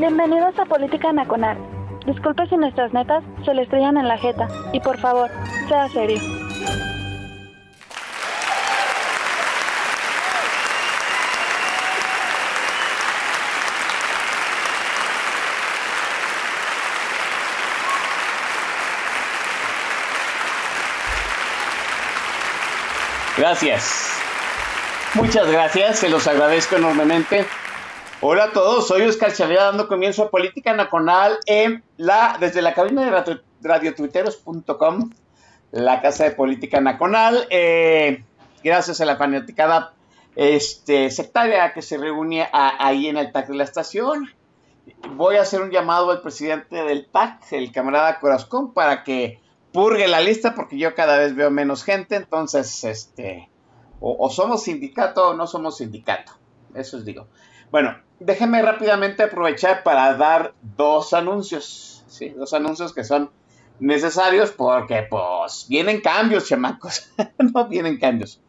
Bienvenidos a Política Nacional. Disculpe si nuestras netas se le estrellan en la jeta. Y por favor, sea serio. Gracias. Muchas gracias, se los agradezco enormemente. Hola a todos, soy Oscar Chavira dando comienzo a Política Nacional en la, desde la cabina de radio, radiotuiteros.com, la casa de Política Nacional. Eh, gracias a la fanaticada este, sectaria que se reúne ahí en el TAC de la estación. Voy a hacer un llamado al presidente del TAC, el camarada Corazón, para que purgue la lista porque yo cada vez veo menos gente, entonces, este, o, o somos sindicato o no somos sindicato, eso os digo. Bueno, déjenme rápidamente aprovechar para dar dos anuncios. Dos anuncios que son necesarios porque, pues, vienen cambios, chamacos, no vienen cambios.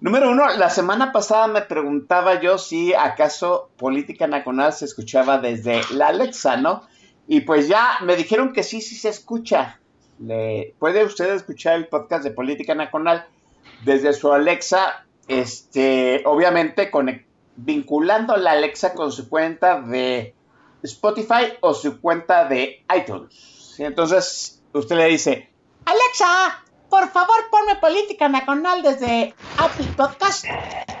Número uno, la semana pasada me preguntaba yo si acaso Política Nacional se escuchaba desde la Alexa, ¿no? Y pues ya me dijeron que sí, sí se escucha. Le, puede usted escuchar el podcast de Política Nacional desde su Alexa, este, obviamente conec- vinculando la Alexa con su cuenta de Spotify o su cuenta de iTunes. ¿sí? Entonces, usted le dice, Alexa, por favor ponme Política Nacional desde Apple Podcast.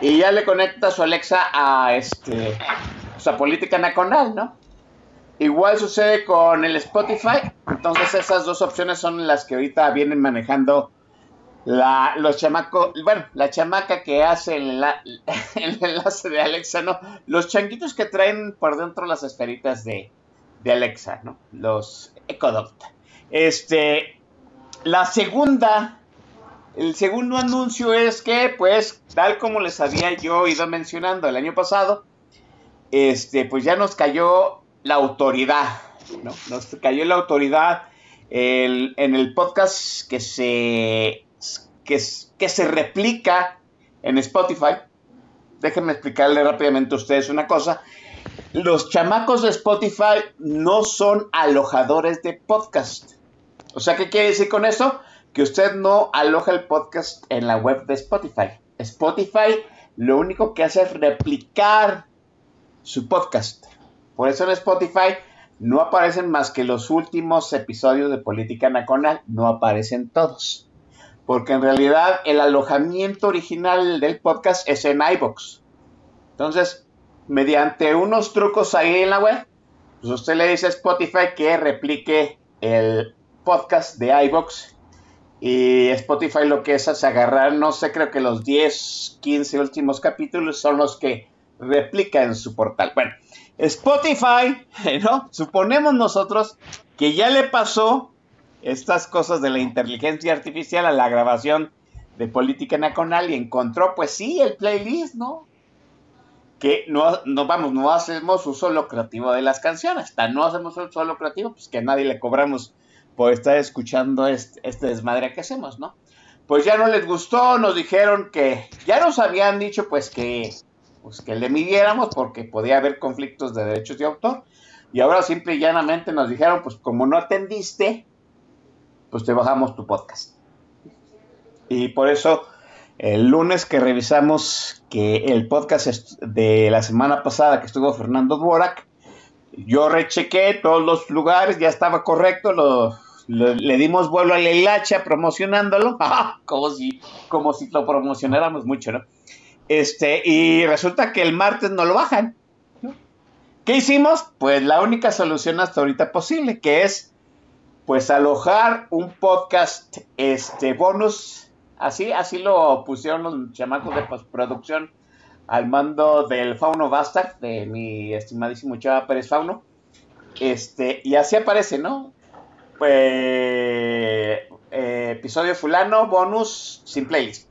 Y ya le conecta su Alexa a este, pues, a Política Nacional, ¿no? Igual sucede con el Spotify. Entonces esas dos opciones son las que ahorita vienen manejando la, los chamacos, bueno, la chamaca que hace el, el enlace de Alexa, ¿no? Los changuitos que traen por dentro las esferitas de, de Alexa, ¿no? Los Echo Dot. Este, la segunda, el segundo anuncio es que, pues, tal como les había yo ido mencionando el año pasado, este, pues ya nos cayó la autoridad, ¿no? Nos cayó la autoridad el- en el podcast que se, que, se replica en Spotify. Déjenme explicarle rápidamente a ustedes una cosa. Los chamacos de Spotify no son alojadores de podcast. O sea, ¿qué quiere decir con eso? Que usted no aloja el podcast en la web de Spotify. Spotify lo único que hace es replicar su podcast. Por eso en Spotify no aparecen más que los últimos episodios de Política Nacional, no aparecen todos. Porque en realidad el alojamiento original del podcast es en iBox. Entonces, mediante unos trucos ahí en la web, pues usted le dice a Spotify que replique el podcast de iBox. Y Spotify lo que es es agarrar, no sé, creo que los 10, 15 últimos capítulos son los que replica en su portal. Bueno, Spotify, ¿no? Suponemos nosotros que ya le pasó estas cosas de la inteligencia artificial a la grabación de Política Nacional y encontró, pues sí, el playlist, ¿no? Que no, no vamos, no hacemos uso lucrativo de las canciones. Hasta no hacemos uso lucrativo, pues que nadie le cobramos por estar escuchando este, este desmadre que hacemos, ¿no? Pues ya no les gustó, nos dijeron que, ya nos habían dicho pues que, pues que le midiéramos porque podía haber conflictos de derechos de autor. Y ahora simple y llanamente nos dijeron, pues como no atendiste, pues te bajamos tu podcast. Y por eso el lunes que revisamos que el podcast de la semana pasada que estuvo Fernando Dvorak, yo rechequé todos los lugares, ya estaba correcto, lo, le dimos vuelo a la hilacha promocionándolo, como si, como si lo promocionáramos mucho, ¿no? Este, y resulta que el martes no lo bajan. ¿Qué hicimos? Pues la única solución hasta ahorita posible, que es pues alojar un podcast este bonus, así, así lo pusieron los chamacos de postproducción al mando del Fauno Bastard, de mi estimadísimo Chava Pérez Fauno. Este, y así aparece, ¿no? Pues, eh, episodio fulano, bonus, sin playlist.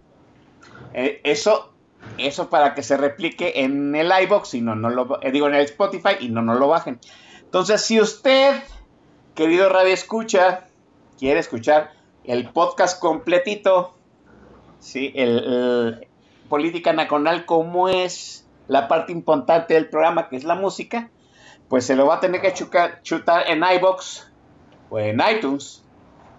Eh, eso, eso para que se replique en el iBox y no, no lo, eh, digo en el Spotify y no, no lo bajen. Entonces, si usted, querido Radio Escucha, quiere escuchar el podcast completito, sí, el, Política Nacional, como es la parte importante del programa, que es la música, pues se lo va a tener que chutar en iBox o en iTunes,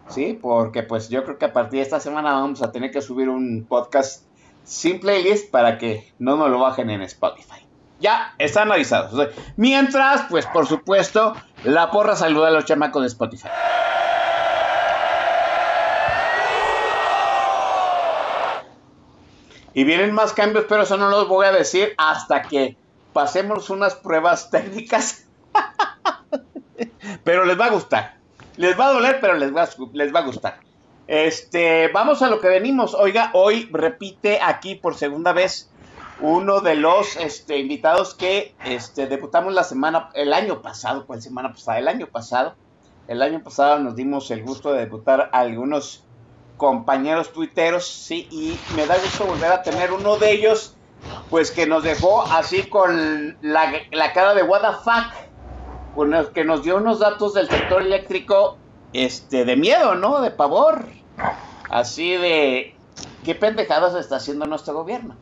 ¿sí? Porque pues yo creo que a partir de esta semana vamos a tener que subir un podcast sin playlist para que no nos lo bajen en Spotify. Ya están avisados. mientras, pues por supuesto, la porra saluda a los chamacos de Spotify. Y vienen más cambios, pero eso no los voy a decir hasta que pasemos unas pruebas técnicas. pero les va a gustar. Les va a doler, pero les va, les va a gustar. Este, vamos a lo que venimos. Oiga, hoy repite aquí por segunda vez uno de los este, invitados que este, debutamos la semana, el año pasado, ¿cuál semana pasada? El año pasado. El año pasado nos dimos el gusto de debutar a algunos compañeros tuiteros, sí, y me da gusto volver a tener uno de ellos, pues que nos dejó así con la, la cara de what the fuck, que nos dio unos datos del sector eléctrico, este, de miedo, ¿no? De pavor, así de qué pendejadas está haciendo nuestro gobierno.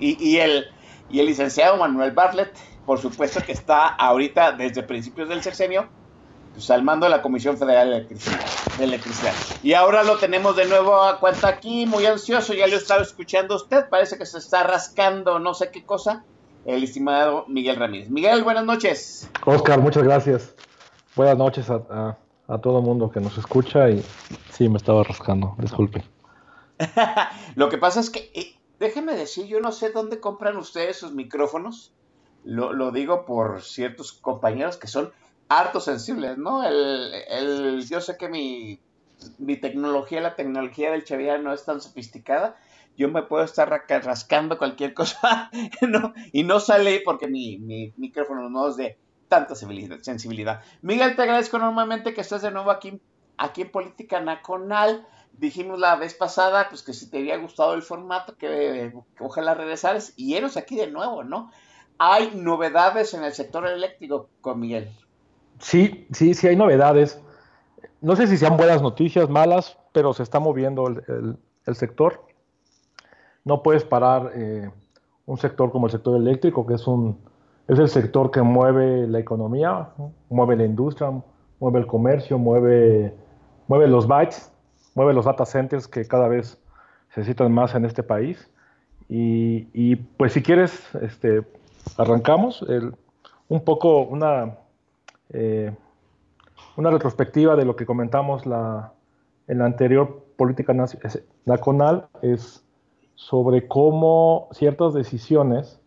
Y, y, el, y el licenciado Manuel Bartlett, por supuesto que está ahorita desde principios del sexenio, pues al mando de la Comisión Federal de Electricidad, de Electricidad. Y ahora lo tenemos de nuevo a cuenta aquí, muy ansioso, ya lo estaba escuchando usted, parece que se está rascando no sé qué cosa, el estimado Miguel Ramírez. Miguel, buenas noches. Oscar, muchas gracias. Buenas noches a, a, todo el mundo que nos escucha y sí, me estaba rascando, disculpe. lo que pasa es que, eh, déjeme decir, yo no sé dónde compran ustedes sus micrófonos, lo, digo por ciertos compañeros que son harto sensibles, ¿no? El, el, yo sé que mi, mi tecnología, la tecnología del Xavier no es tan sofisticada. Yo me puedo estar rascando cualquier cosa, ¿no? Y no sale porque mi, mi micrófono no es de tanta sensibilidad. Miguel, te agradezco enormemente que estés de nuevo aquí, aquí en Política Nacional. Dijimos la vez pasada, pues que si te había gustado el formato, que, ojalá regresaras. Y eres aquí de nuevo, ¿no? Hay novedades en el sector eléctrico con Miguel. Sí, sí, sí hay novedades. No sé si sean buenas noticias, malas, pero se está moviendo el, sector. No puedes parar eh, un sector como el sector eléctrico, que es, un, es el sector que mueve la economía, mueve la industria, mueve el comercio, mueve, mueve los bytes, mueve los data centers que cada vez se necesitan más en este país. Y, pues si quieres, este, arrancamos. un poco una eh, una retrospectiva de lo que comentamos la, en la anterior política nacional es sobre cómo ciertas decisiones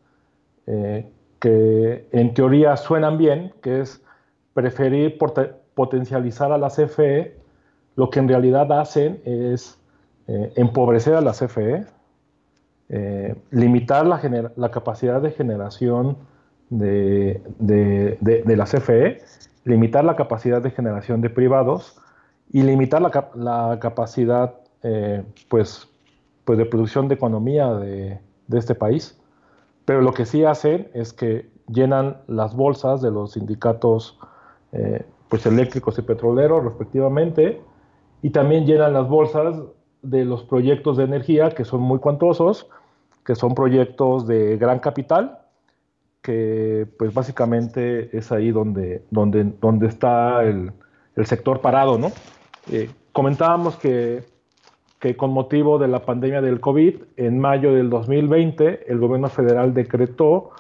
eh, que en teoría suenan bien, que es preferir potencializar a la CFE, lo que en realidad hacen es eh, empobrecer a la CFE, limitar la, capacidad de generación de, la CFE, limitar la capacidad de generación de privados y limitar la, capacidad eh, pues, pues de producción de economía de, este país. Pero lo que sí hacen es que llenan las bolsas de los sindicatos eh, pues eléctricos y petroleros respectivamente y también llenan las bolsas de los proyectos de energía que son muy cuantosos, que son proyectos de gran capital que pues básicamente es ahí donde, donde, donde está el, sector parado, ¿no? Eh, comentábamos que, que, con motivo de la pandemia del COVID, en mayo del 2020, el gobierno federal decretó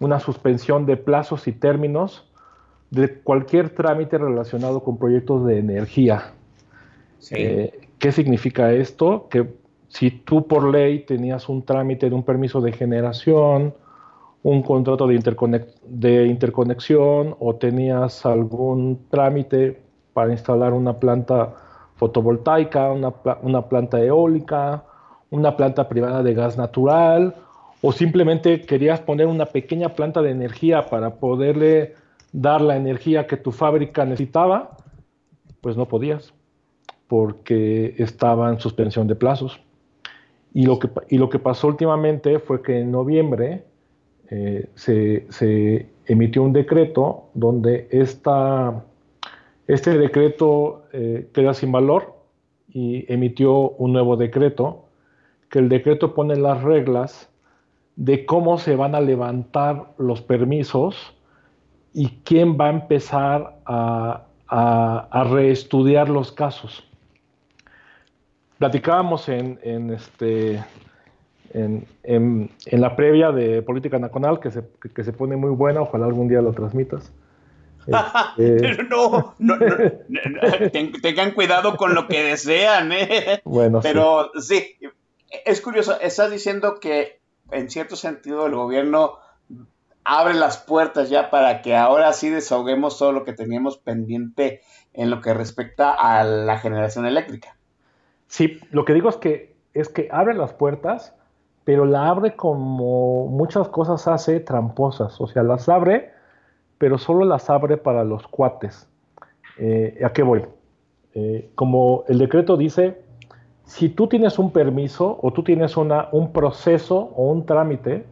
una suspensión de plazos y términos de cualquier trámite relacionado con proyectos de energía. Eh, ¿Qué significa esto? Que si tú por ley tenías un trámite de un permiso de generación, un contrato de, de interconexión o tenías algún trámite para instalar una planta fotovoltaica, una, planta eólica, una planta privada de gas natural o simplemente querías poner una pequeña planta de energía para poderle dar la energía que tu fábrica necesitaba, pues no podías, porque estaba en suspensión de plazos. Y lo que, y lo que pasó últimamente fue que en noviembre eh, se, emitió un decreto donde esta, este decreto eh, queda sin valor y emitió un nuevo decreto, que el decreto pone las reglas de cómo se van a levantar los permisos y quién va a empezar a, reestudiar los casos. Platicábamos en, este, en, la previa de Política Nacional, que se, se pone muy buena, ojalá algún día lo transmitas. Este, no, no, tengan cuidado con lo que desean, ¿eh? Bueno, Pero sí, es curioso, estás diciendo que en cierto sentido el gobierno abre las puertas ya para que ahora sí desahoguemos todo lo que teníamos pendiente en lo que respecta a la generación eléctrica. Sí, lo que digo es que es que abre las puertas, pero la abre como muchas cosas hace tramposas, o sea, las abre, pero solo las abre para los cuates. Eh, ¿A qué voy? Eh, como el decreto dice, si tú tienes un permiso o tú tienes una, un proceso o un trámite,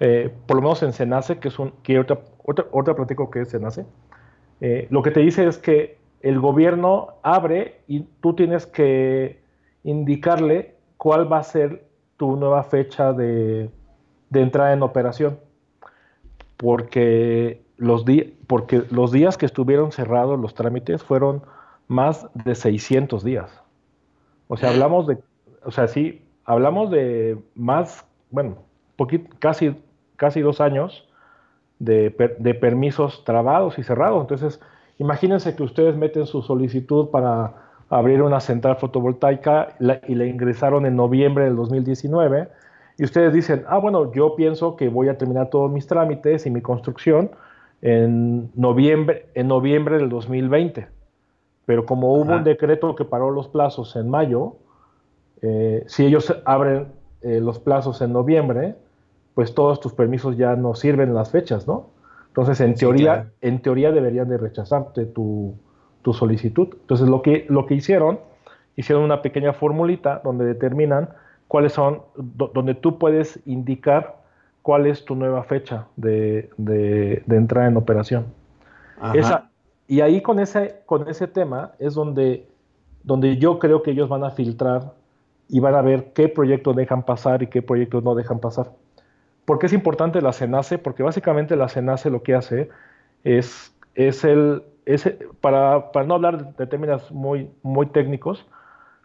eh, por lo menos en Senace, que es un, que otra, otra, platico que es Senace, eh, lo que te dice es que el gobierno abre y tú tienes que indicarle cuál va a ser tu nueva fecha de, de entrada en operación. Porque los, porque los días que estuvieron cerrados los trámites fueron más de 600 días. O sea, hablamos de, o sea, sí, hablamos de más, bueno, casi, casi dos años de, permisos trabados y cerrados. Entonces, imagínense que ustedes meten su solicitud para abrir una central fotovoltaica y la ingresaron en noviembre del 2019 y ustedes dicen, ah, bueno, yo pienso que voy a terminar todos mis trámites y mi construcción en noviembre, en noviembre del 2020 pero como hubo un decreto que paró los plazos en mayo, eh, si ellos abren eh, los plazos en noviembre, pues todos tus permisos ya no sirven las fechas, ¿no? Entonces, en teoría, en teoría deberían de rechazarte tu, solicitud. Entonces, lo que, lo que hicieron, hicieron una pequeña formulita donde determinan cuáles son, donde tú puedes indicar cuál es tu nueva fecha de, de, entrada en operación. Esa, y ahí con ese, con ese tema es donde, donde yo creo que ellos van a filtrar y van a ver qué proyectos dejan pasar y qué proyectos no dejan pasar. ¿Por qué es importante la CENACE? Porque básicamente la CENACE lo que hace es, es el, para, para, no hablar de términos muy, muy técnicos,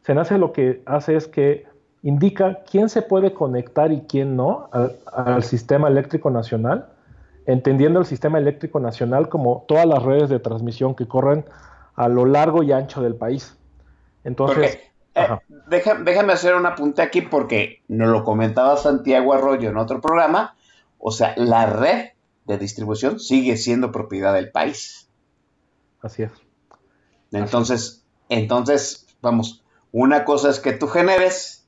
CENACE lo que hace es que indica quién se puede conectar y quién no al sistema eléctrico nacional entendiendo el sistema eléctrico nacional como todas las redes de transmisión que corren a lo largo y ancho del país. Entonces, eh, déjame hacer un apunte aquí porque nos lo comentaba Santiago Arroyo en otro programa. O sea, la red de distribución sigue siendo propiedad del país. Así es. Entonces, entonces, vamos, una cosa es que tú generes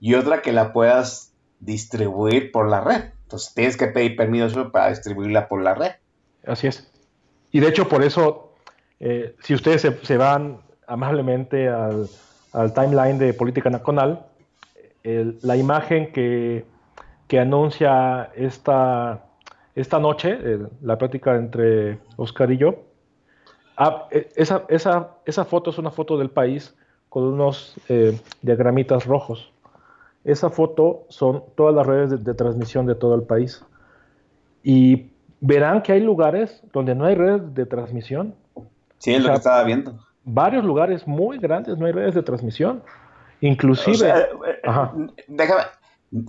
y otra que la puedas distribuir por la red. Entonces tienes que pedir permiso para distribuirla por la red. Así es. Y de hecho, por eso, eh, si ustedes se, van amablemente al, timeline de Política Nacional, la imagen que, anuncia esta, esta noche, la práctica entre Oscar y yo, ah, e, esa, esa, foto es una foto del país con unos eh, diagramitas rojos. Esa foto son todas las redes de, transmisión de todo el país. Y verán que hay lugares donde no hay redes de transmisión. Sí, es lo que estaba viendo. Varios lugares muy grandes no hay redes de transmisión. Inclusive... Eh, déjame,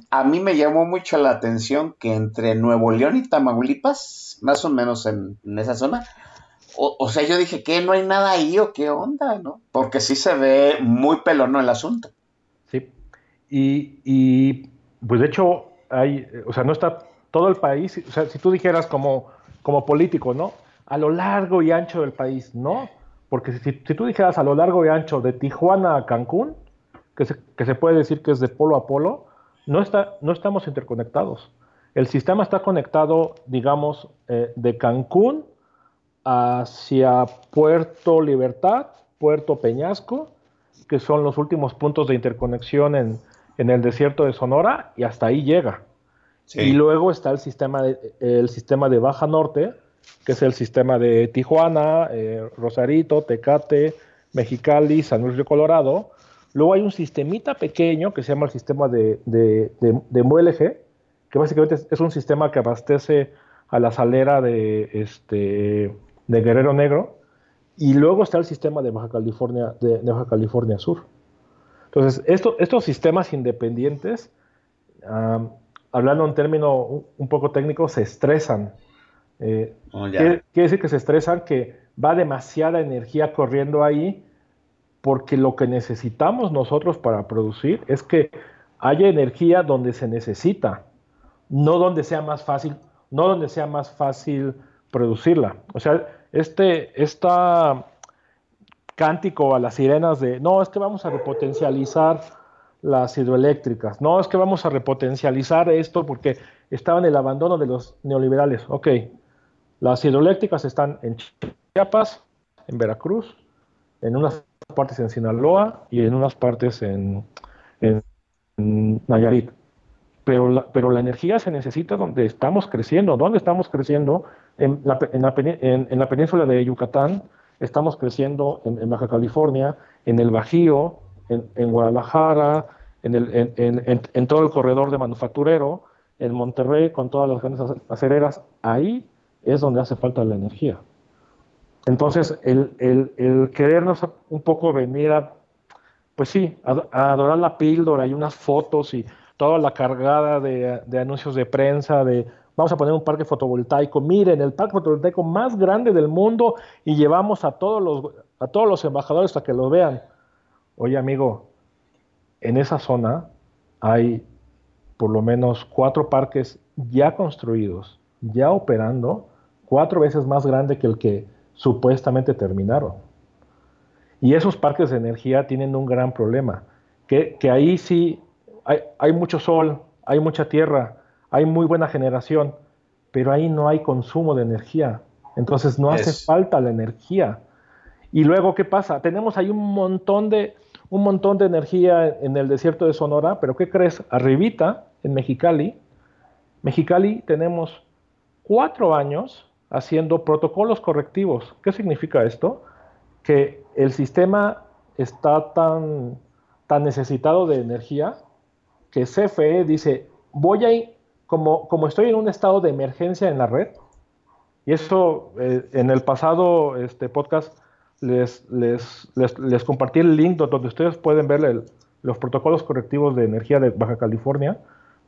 a mí me llamó mucho la atención que entre Nuevo León y Tamaulipas, más o menos en, esa zona, o, sea, yo dije que no hay nada ahí o qué onda, ¿no? Porque sí se ve muy pelono el asunto. Y, pues de hecho, hay, o sea, no está todo el país, o sea, si tú dijeras como, como político, ¿no? A lo largo y ancho del país, no, porque si, si tú dijeras a lo largo y ancho de Tijuana a Cancún, que se, que se puede decir que es de polo a polo, no, está, no estamos interconectados. El sistema está conectado, digamos, eh, de Cancún hacia Puerto Libertad, Puerto Peñasco, que son los últimos puntos de interconexión en, en el desierto de Sonora, y hasta ahí llega. Y luego está el sistema de, el sistema de Baja Norte, que es el sistema de Tijuana, eh, Rosarito, Tecate, Mexicali, San Luis de Colorado. Luego hay un sistemita pequeño que se llama el sistema de, de, de, que básicamente es, un sistema que abastece a la salera de, este, de Guerrero Negro. Y luego está el sistema de Baja California, de, Baja California Sur. Entonces, esto, estos sistemas independientes, hablando en término un, poco técnico, se estresan. Eh, oh, quiere, decir que se estresan, que va demasiada energía corriendo ahí, porque lo que necesitamos nosotros para producir es que haya energía donde se necesita, no donde sea más fácil, no donde sea más fácil producirla. O sea, este esta cántico a las sirenas de no, es que vamos a repotencializar las hidroeléctricas, no, es que vamos a repotencializar esto porque estaba en el abandono de los neoliberales. Ok, las hidroeléctricas están en Chiapas, en Veracruz, en unas partes en Sinaloa y en unas partes en, Nayarit. Pero la, pero la energía se necesita donde estamos creciendo. ¿Dónde estamos creciendo? En la, en la, península de Yucatán, estamos creciendo en, Baja California, en el Bajío, en, Guadalajara, en, el, en, todo el corredor de manufacturero, en Monterrey, con todas las grandes acereras. Ahí es donde hace falta la energía. Entonces, el, el, querernos un poco venir a, pues sí, a, adorar la píldora y unas fotos y toda la cargada de, anuncios de prensa, de vamos a poner un parque fotovoltaico, miren, el parque fotovoltaico más grande del mundo y llevamos a todos los, a todos los embajadores para que lo vean. Oye, amigo, en esa zona hay por lo menos cuatro parques ya construidos, ya operando, cuatro veces más grande que el que supuestamente terminaron. Y esos parques de energía tienen un gran problema, que, ahí sí hay, mucho sol, hay mucha tierra, hay muy buena generación, pero ahí no hay consumo de energía. Entonces no hace falta la energía. Y luego, ¿qué pasa? Tenemos ahí un montón de, un montón de energía en el desierto de Sonora, pero ¿qué crees? Arribita, en Mexicali, Mexicali tenemos cuatro años haciendo protocolos correctivos. ¿Qué significa esto? Que el sistema está tan, tan necesitado de energía que CFE dice, voy a, como, como estoy en un estado de emergencia en la red, y eso eh, en el pasado este podcast les, les, les, compartí el link donde ustedes pueden ver los protocolos correctivos de energía de Baja California,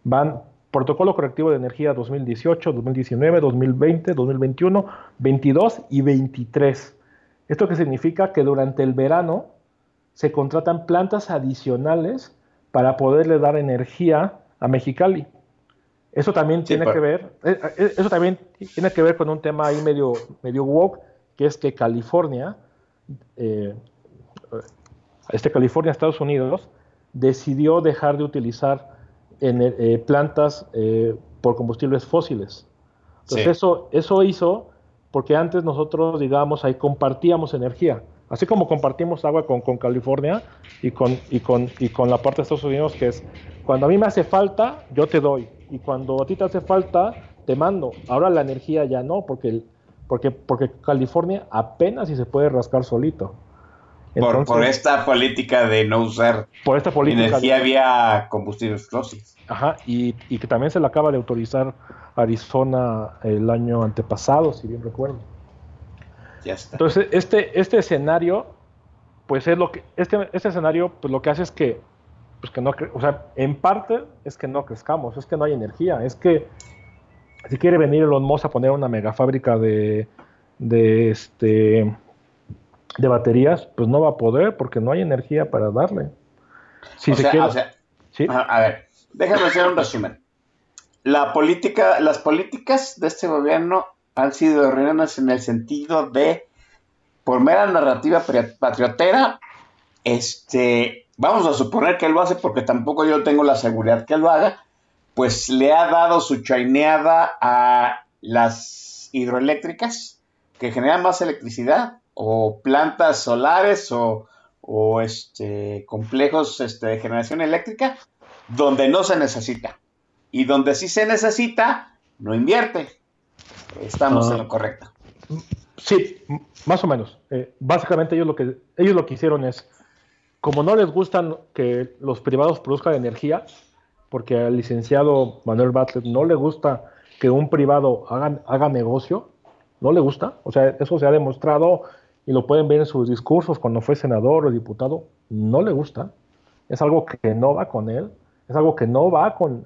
van Protocolo correctivo de energía 2018, 2019, 2020, 2021, 22 y 23. ¿Esto qué significa? Que durante el verano se contratan plantas adicionales para poderle dar energía a Mexicali. Eso también tiene que ver, eh, eh, eso también tiene que ver con un tema ahí medio, medio woke, que es que California, eh, este California, Estados Unidos, decidió dejar de utilizar en eh, plantas eh, por combustibles fósiles. Entonces eso, eso hizo porque antes nosotros, digamos, ahí compartíamos energía. Así como compartimos agua con, con California y con, y, con, y con la parte de Estados Unidos, que es cuando a mí me hace falta, yo te doy. Y cuando a ti te hace falta, te mando. Ahora la energía ya no, porque, porque, porque California apenas si se puede rascar solito por, esta política de no usar por esta política energía vía combustibles fósiles. Ajá, y, que también se le acaba de autorizar Arizona el año antepasado, si bien recuerdo. Ya está. Entonces, este, este escenario, pues es lo que, este, este escenario, pues lo que hace es que, pues que no, o sea, en parte es que no crezcamos, es que no hay energía, es que si quiere venir Elon Musk a poner una mega fábrica de, de este de baterías, pues no va a poder porque no hay energía para darle. Si se quiere, ¿sí? a ver, déjame hacer un resumen. La política, las políticas de este gobierno han sido erróneas en el sentido de, por mera narrativa patriotera, este, vamos a suponer que él lo hace porque tampoco yo tengo la seguridad que lo haga, pues le ha dado su chaineada a las hidroeléctricas que generan más electricidad o plantas solares o, este, complejos este, de generación eléctrica donde no se necesita. Y donde sí se necesita, no invierte. Estamos en lo ah. correcto. Sí, más o menos. Eh, básicamente ellos lo que ellos lo que hicieron es, como no les gustan que los privados produzcan energía, porque al licenciado Manuel Bartlett no le gusta que un privado haga, haga negocio, no le gusta, o sea, eso se ha demostrado y lo pueden ver en sus discursos cuando fue senador o diputado, no le gusta, es algo que no va con él, es algo que no va con,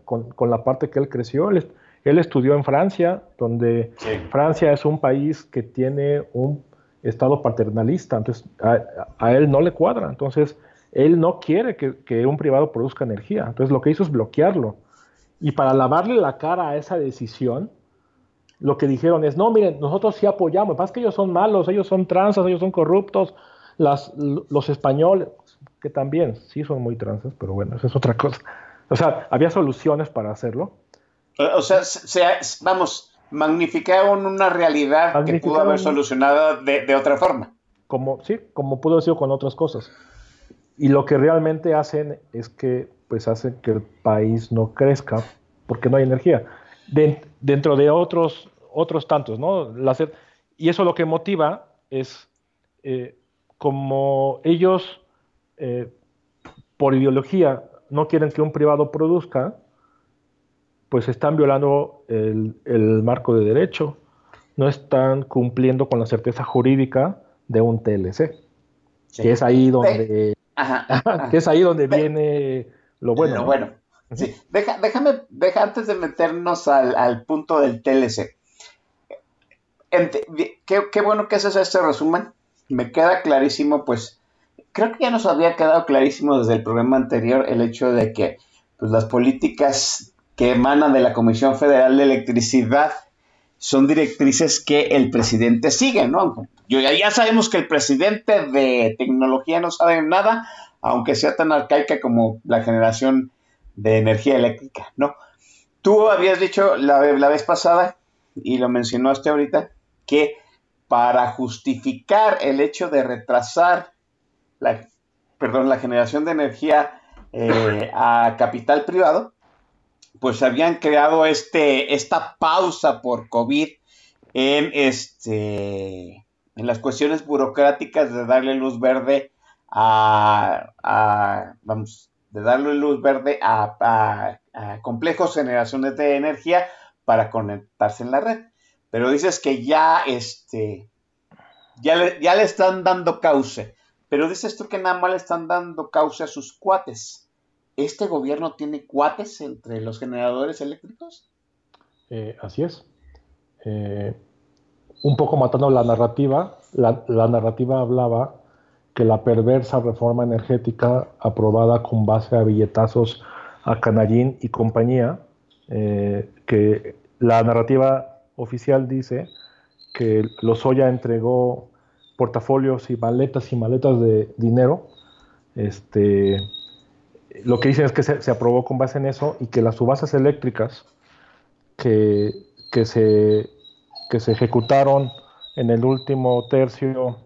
la parte que él creció. Él, estudió en Francia, donde Francia es un país que tiene un estado paternalista, entonces a, él no le cuadra, entonces él no quiere que, un privado produzca energía, entonces lo que hizo es bloquearlo. Y para lavarle la cara a esa decisión, lo que dijeron es, no, miren, nosotros sí apoyamos, pasa que ellos son malos, ellos son transas, ellos son corruptos, las, los españoles, que también sí son muy transas, pero bueno, eso es otra cosa. O sea, había soluciones para hacerlo. O sea, vamos, magnificaron una realidad que pudo haber solucionado de, otra forma. Como, sí, como pudo haber sido con otras cosas. Y lo que realmente hacen es que, pues, hacen que el país no crezca porque no hay energía. dentro de otros, otros tantos, ¿no? y eso lo que motiva es, eh, como ellos, eh, por ideología, no quieren que un privado produzca, pues están violando el, marco de derecho, no están cumpliendo con la certeza jurídica de un TLC, que es ahí donde, que es ahí donde viene lo bueno. Lo bueno. Sí. déjame, deja, antes de meternos al, punto del TLC. Qué, qué, bueno que haces este resumen. Me queda clarísimo, pues, creo que ya nos había quedado clarísimo desde el programa anterior el hecho de que pues, las políticas que emanan de la Comisión Federal de Electricidad son directrices que el presidente sigue, ¿no? Yo, ya sabemos que el presidente de tecnología no sabe nada, aunque sea tan arcaica como la generación de energía eléctrica, ¿no? Tú habías dicho la, la vez pasada, y lo mencionaste ahorita, que para justificar el hecho de retrasar la, perdón, la generación de energía eh, a capital privado, pues habían creado este, esta pausa por COVID en, este, en las cuestiones burocráticas de darle luz verde a, vamos, de darle luz verde a, complejos generaciones de energía para conectarse en la red. Pero dices que ya, este, ya, ya le están dando cauce. Pero dices tú que nada más le están dando causa a sus cuates. ¿Este gobierno tiene cuates entre los generadores eléctricos? Eh, así es. Eh, un poco matando la narrativa, la, narrativa hablaba que la perversa reforma energética aprobada con base a billetazos a Canallín y compañía, eh, que la narrativa oficial dice que Lozoya entregó portafolios y maletas y maletas de dinero. Este, lo que dicen es que se, aprobó con base en eso y que las subastas eléctricas que, que, se, que se ejecutaron en el último tercio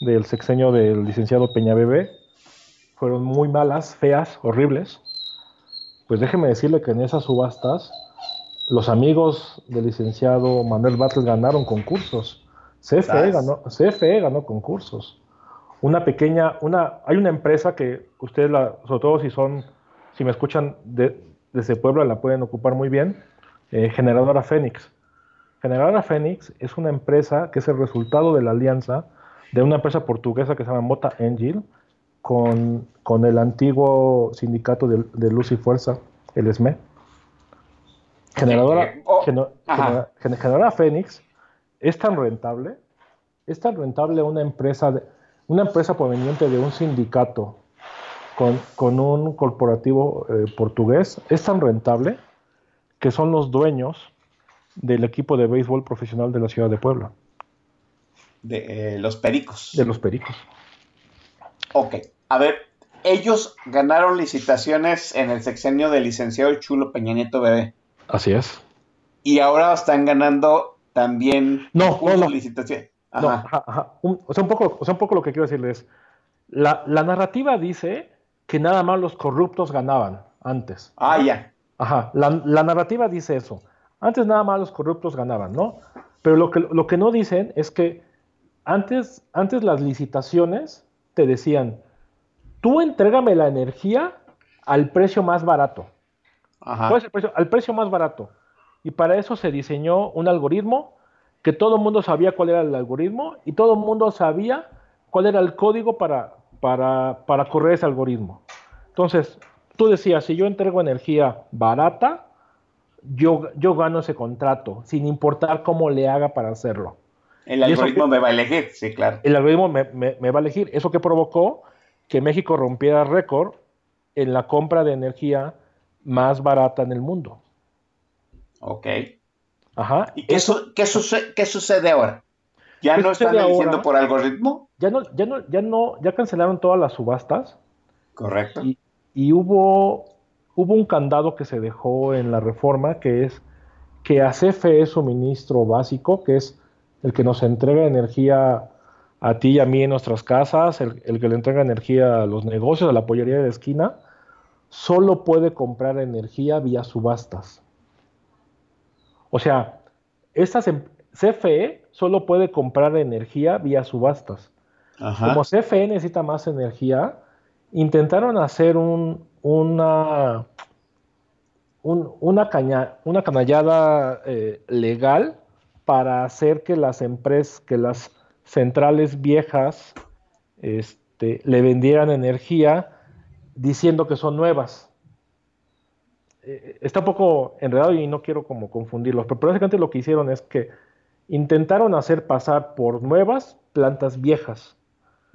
del sexenio del licenciado Peñabebé fueron muy malas, feas, horribles. Pues déjeme decirle que en esas subastas los amigos del licenciado Manuel Bartlett ganaron concursos CFE ganó, CFE ganó concursos. Una pequeña, una, hay una empresa que ustedes, la, sobre todo si son, si me escuchan de, desde Puebla, la pueden ocupar muy bien, eh, Generadora Fénix. Generadora Fénix es una empresa que es el resultado de la alianza de una empresa portuguesa que se llama Mota Engil con, con el antiguo sindicato de, Luz y Fuerza, el SME. Generadora, oh, generadora Fénix es tan rentable, es tan rentable una empresa, una empresa proveniente de un sindicato con, un corporativo eh, portugués, es tan rentable que son los dueños del equipo de béisbol profesional de la ciudad de Puebla. De eh, los Pericos. De los Pericos. Ok, a ver, ellos ganaron licitaciones en el sexenio del licenciado Chulo Peña Nieto Bebé. Así es. Y ahora están ganando también no, no, no. licitaciones. No, ajá, ajá. Un, o, sea, un poco, o sea, un poco lo que quiero decirles es, la, la, narrativa dice que nada más los corruptos ganaban antes. Ah, ya. Ajá, la, la, narrativa dice eso. Antes nada más los corruptos ganaban, ¿no? Pero lo que, lo que no dicen es que antes, antes las licitaciones te decían, tú entrégame la energía al precio más barato. Ajá. ¿Cuál es el precio? Al precio más barato. Y para eso se diseñó un algoritmo que todo el mundo sabía cuál era el algoritmo y todo el mundo sabía cuál era el código para, para, para correr ese algoritmo. Entonces, tú decías, si yo entrego energía barata, yo, yo gano ese contrato, sin importar cómo le haga para hacerlo. El algoritmo que, me va a elegir, sí, claro. El algoritmo me, me, me, va a elegir. Eso que provocó que México rompiera récord en la compra de energía más barata en el mundo. Ok. Ajá. ¿Y qué, su qué, sucede, qué sucede ahora? ¿Ya no están eligiendo ahora? por algoritmo? Ya no, ya no, ya no, ya cancelaron todas las subastas. Correcto. Y, y hubo, hubo un candado que se dejó en la reforma que es que a CFE suministro básico, que es el que nos entrega energía a ti y a mí en nuestras casas, el, el, que le entrega energía a los negocios, a la pollería de esquina, solo puede comprar energía vía subastas. O sea, estas CFE solo puede comprar energía vía subastas. Ajá. Como CFE necesita más energía, intentaron hacer un, una, un, una, caña, una canallada eh, legal para hacer que las empresas, que las centrales viejas este, le vendieran energía diciendo que son nuevas. Eh, está un poco enredado y no quiero como confundirlos, pero básicamente lo que hicieron es que intentaron hacer pasar por nuevas plantas viejas.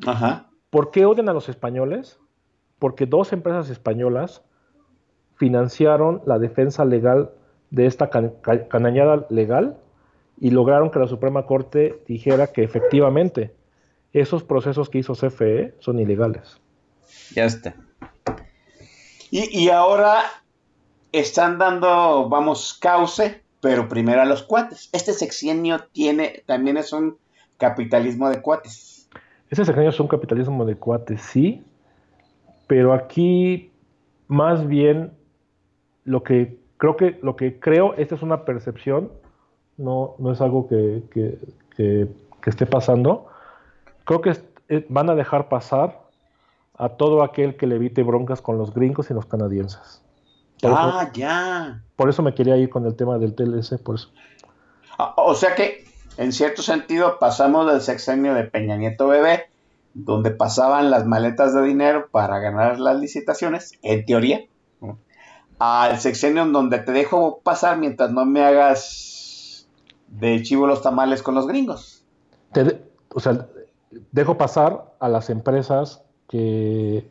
Ajá. ¿Por qué odian a los españoles? Porque dos empresas españolas financiaron la defensa legal de esta can canañada legal y lograron que la Suprema Corte dijera que efectivamente esos procesos que hizo CFE son ilegales. Ya está. Y, y ahora están dando, vamos, cauce, pero primero a los cuates. Este sexenio tiene, también es un capitalismo de cuates. Ese sexenio es un capitalismo de cuates, sí, pero aquí más bien lo que creo que lo que creo, esta es una percepción, no, no es algo que, que, esté pasando. Creo que es, van a dejar pasar a todo aquel que le evite broncas con los gringos y los canadienses. Por ah, eso, ya. Por eso me quería ir con el tema del TLC, por eso. O sea que, en cierto sentido, pasamos del sexenio de Peña Nieto Bebé, donde pasaban las maletas de dinero para ganar las licitaciones, en teoría, al sexenio en donde te dejo pasar mientras no me hagas de chivo los tamales con los gringos. Te de, o sea, dejo pasar a las empresas que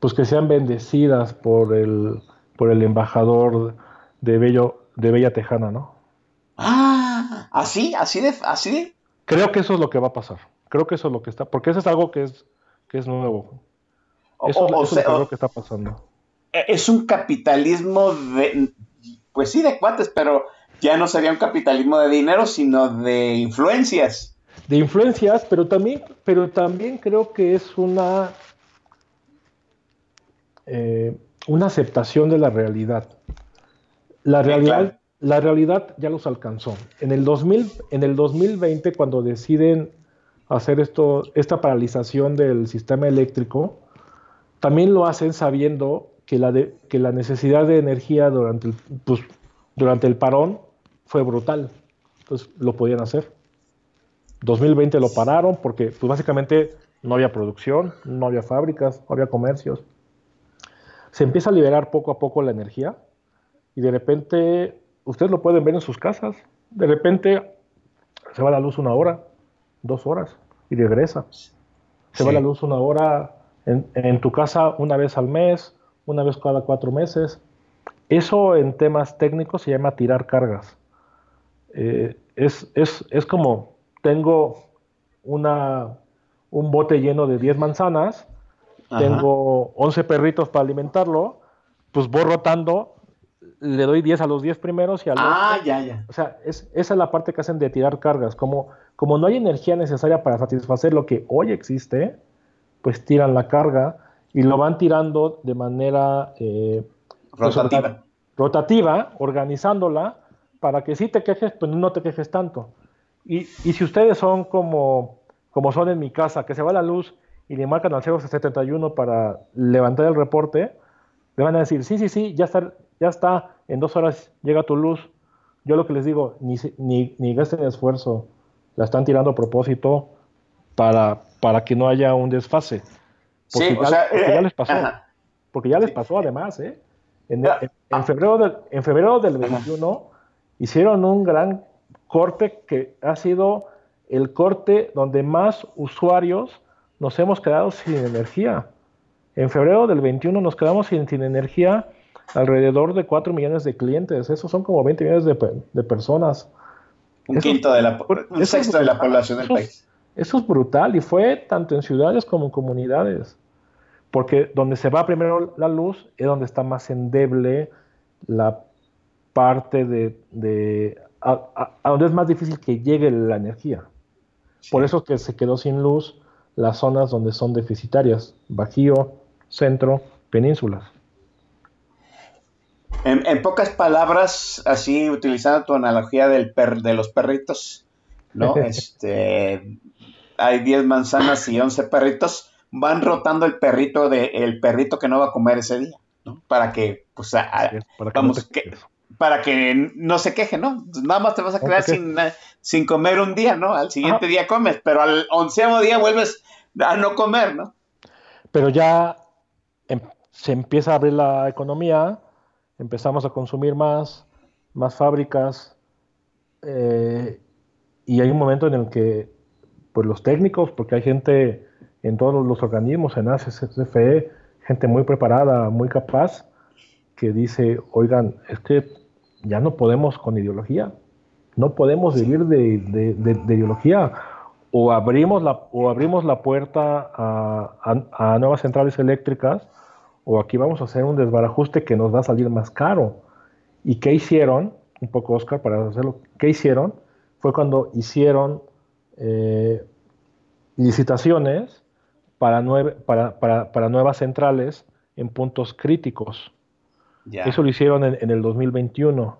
pues que sean bendecidas por el por el embajador de Bello de Bella Tejana, ¿no? Ah, así, así de así de Creo que eso es lo que va a pasar. Creo que eso es lo que está, porque eso es algo que es que es nuevo. Eso, o, o eso sea, es lo que está pasando. Es un capitalismo de pues sí de cuates, pero ya no sería un capitalismo de dinero, sino de influencias de influencias, pero también, pero también creo que es una, eh, una aceptación de la realidad. La realidad, claro. la realidad ya los alcanzó. En el, 2000, en el 2020, cuando deciden hacer esto, esta paralización del sistema eléctrico, también lo hacen sabiendo que la, de, que la necesidad de energía durante el, pues, durante el parón fue brutal. Entonces lo podían hacer. 2020 lo pararon porque pues básicamente no había producción, no había fábricas, no había comercios. Se empieza a liberar poco a poco la energía y de repente ustedes lo pueden ver en sus casas. De repente se va la luz una hora, dos horas y regresa. Se sí. va la luz una hora en, en, tu casa una vez al mes, una vez cada cuatro meses. Eso en temas técnicos se llama tirar cargas. Eh, es, es, es como tengo una, un bote lleno de 10 manzanas tengo 11 perritos para alimentarlo, pues voy rotando, le doy 10 a los 10 primeros y al Ah, ya, ya. O sea, es, esa es la parte que hacen de tirar cargas. Como, como no hay energía necesaria para satisfacer lo que hoy existe, pues tiran la carga y lo van tirando de manera eh, pues, Rotativa. rotativa, organizándola, para que si te quejes, pues no te quejes tanto. Y, y si ustedes son como, como son en mi casa, que se va la luz y le marcan al 071 para levantar el reporte, le van a decir, sí, sí, sí, ya está, ya está, en dos horas llega tu luz. Yo lo que les digo, ni, ni, ni gasten esfuerzo, la están tirando a propósito para, para que no haya un desfase. Porque, Sí, o ya, sea, porque eh, ya les pasó. ajá. Porque ya les pasó además, ¿eh? En, en- en febrero del, en febrero del Ajá. 21 hicieron un gran corte que ha sido el corte donde más usuarios nos hemos quedado sin energía. En febrero del 21 nos quedamos sin, sin energía alrededor de 4 millones de clientes. Esos son como 20 millones de, pe- de personas. Un Eso- quinto de la, un sexto de la población del Eso país. Eso es brutal y fue tanto en ciudades como en comunidades. Porque donde se va primero la luz es donde está más endeble la parte de... de- a, a- a donde es más difícil que llegue la energía. Por eso que se quedó sin luz las zonas donde son deficitarias. Bajío, centro, penínsulas. En, en pocas palabras, así utilizando tu analogía del per- de los perritos, ¿no? Este, hay 10 manzanas y 11 perritos, van rotando el perrito de el perrito que no va a comer ese día, ¿no? Para que, pues, a- a- Para que vamos, no que-. Para que no se queje, ¿no? Nada más te vas a quedar sin, sin comer un día, ¿no? Al siguiente Ajá. día comes, pero al onceavo día vuelves a no comer, ¿no? Pero ya em- se empieza a abrir la economía, empezamos a consumir más, más fábricas, eh, y hay un momento en el que pues los técnicos, porque hay gente en todos los organismos, en ACFE, gente muy preparada, muy capaz, que dice, oigan, es que ya no podemos con ideología, no podemos vivir de, de- de- de ideología. O abrimos la, o abrimos la puerta a, a- a nuevas centrales eléctricas, o aquí vamos a hacer un desbarajuste que nos va a salir más caro. ¿Y qué hicieron? Un poco, Oscar, para hacerlo. ¿Qué hicieron? Fue cuando hicieron eh, licitaciones para, nueve- para, para- para nuevas centrales en puntos críticos. Ya. Eso lo hicieron en, en el 2021. O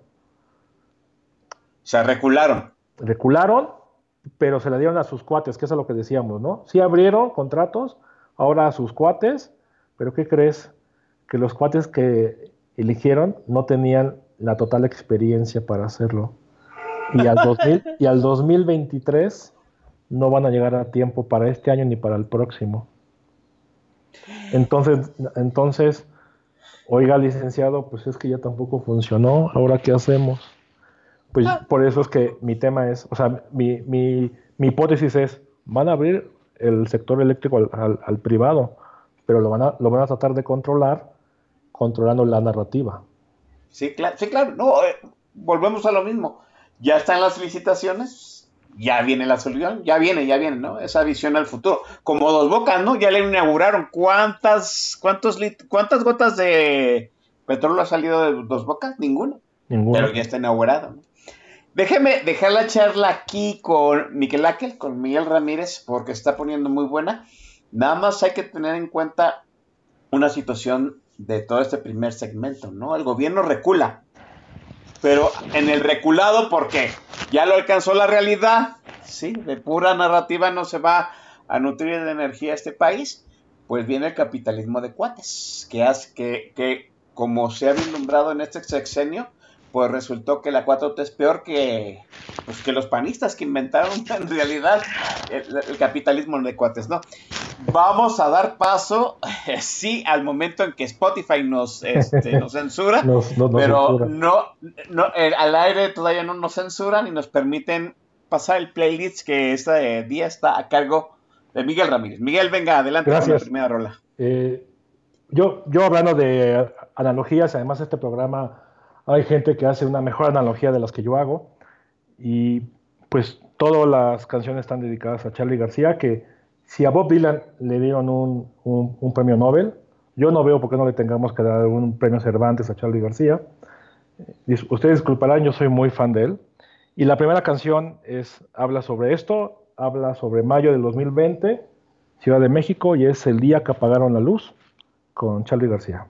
sea, recularon. Recularon, pero se la dieron a sus cuates, que eso es lo que decíamos, ¿no? Sí abrieron contratos, ahora a sus cuates, pero ¿qué crees? Que los cuates que eligieron no tenían la total experiencia para hacerlo. Y al, 2000 y al 2023 no van a llegar a tiempo para este año ni para el próximo. Entonces, entonces, oiga, licenciado, pues es que ya tampoco funcionó, ¿ahora qué hacemos? Pues por eso es que mi tema es, o sea, mi, mi, mi hipótesis es, van a abrir el sector eléctrico al, al- al privado, pero lo van, a, lo van a tratar de controlar controlando la narrativa. Sí, claro, sí, claro. No, eh, volvemos a lo mismo. Ya están las licitaciones, ya viene la solución, ya viene, ya viene, ¿no? Esa visión al futuro. Como dos bocas, ¿no? Ya le inauguraron. ¿Cuántas, cuántos lit- cuántas gotas de petróleo ha salido de dos bocas? Ninguna. Ninguno. Pero ya está inaugurado. ¿no? Déjeme dejar la charla aquí con Miguel Ángel, con Miguel Ramírez, porque está poniendo muy buena. Nada más hay que tener en cuenta una situación de todo este primer segmento, ¿no? El gobierno recula, pero en el reculado, ¿por qué? Ya lo alcanzó la realidad, ¿sí? De pura narrativa no se va a nutrir de energía este país, pues viene el capitalismo de cuates, que hace que, que como se ha vislumbrado en este sexenio, pues resultó que la 4T es peor que, pues, que los panistas que inventaron en realidad el, el capitalismo de cuates, ¿no? Vamos a dar paso, sí, al momento en que Spotify nos, este, nos censura, Nos- nos pero censura. no, no eh, al aire todavía no nos censuran y nos permiten pasar el playlist que este día está a cargo de Miguel Ramírez. Miguel, venga, adelante con la primera rola. Eh, yo, yo hablando de analogías, además este programa hay gente que hace una mejor analogía de las que yo hago y pues todas las canciones están dedicadas a Charlie García que si a Bob Dylan le dieron un, un, premio Nobel, yo no veo por qué no le tengamos que dar un premio Cervantes a Charlie García. Ustedes disculparán, yo soy muy fan de él. Y la primera canción es, habla sobre esto, habla sobre mayo del 2020, Ciudad de México, y es el día que apagaron la luz con Charlie García.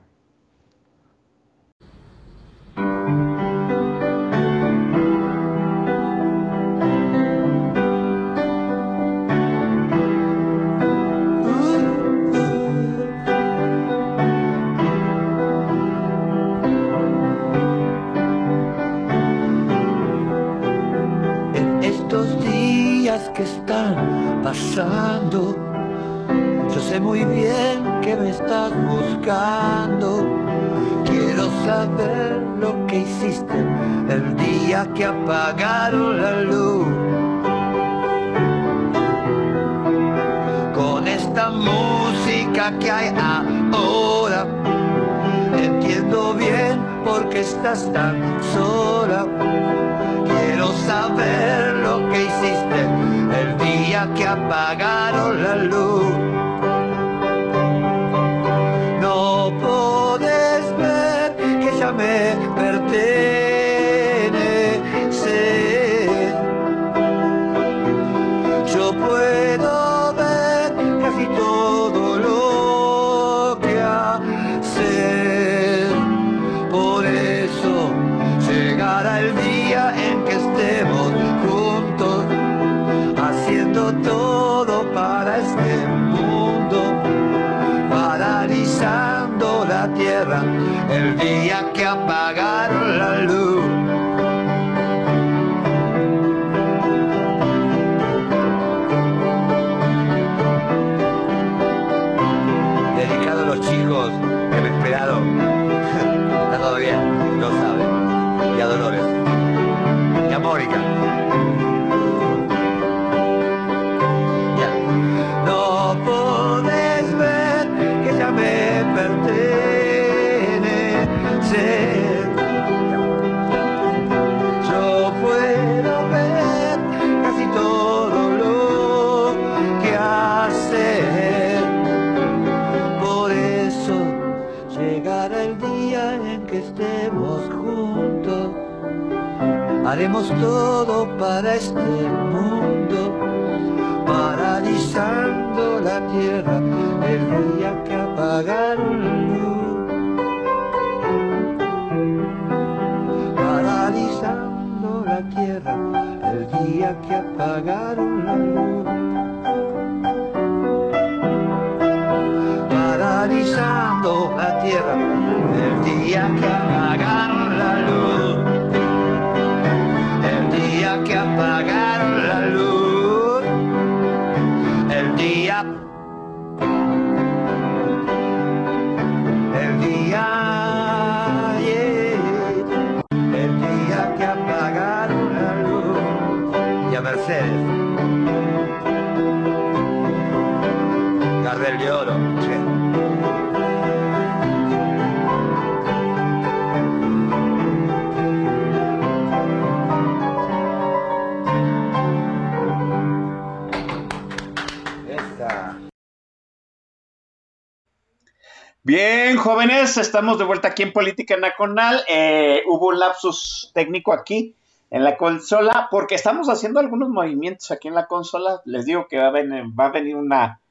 Pasando. Yo sé muy bien que me estás buscando. Quiero saber lo que hiciste el día que apagaron la luz. Con esta música que hay ahora, entiendo bien por qué estás tan sola. Quiero saber lo que hiciste que apagaron la luz. Todo para este mundo, paralizando la tierra el día que apagaron la luz. Paralizando la tierra el día que apagaron la luz. Paralizando la tierra el día que apagaron estamos de vuelta aquí en Política Nacional. Eh, hubo un lapsus técnico aquí en la consola porque estamos haciendo algunos movimientos aquí en la consola. Les digo que va a venir, va a venir una,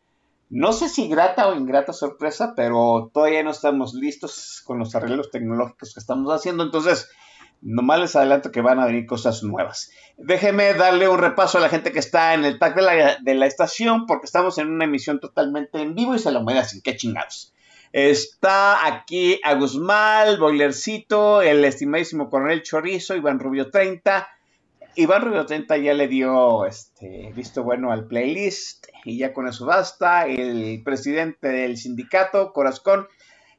no sé si grata o ingrata sorpresa, pero todavía no estamos listos con los arreglos tecnológicos que estamos haciendo. Entonces, nomás les adelanto que van a venir cosas nuevas. Déjenme darle un repaso a la gente que está en el tag de la, estación porque estamos en una emisión totalmente en vivo y se lo mueve así, qué chingados. Está aquí a Guzmán, Boilercito, el estimadísimo Coronel Chorizo, Iván Rubio 30. Iván Rubio 30 ya le dio este, visto bueno al playlist y ya con eso basta. El presidente del sindicato, Corazón,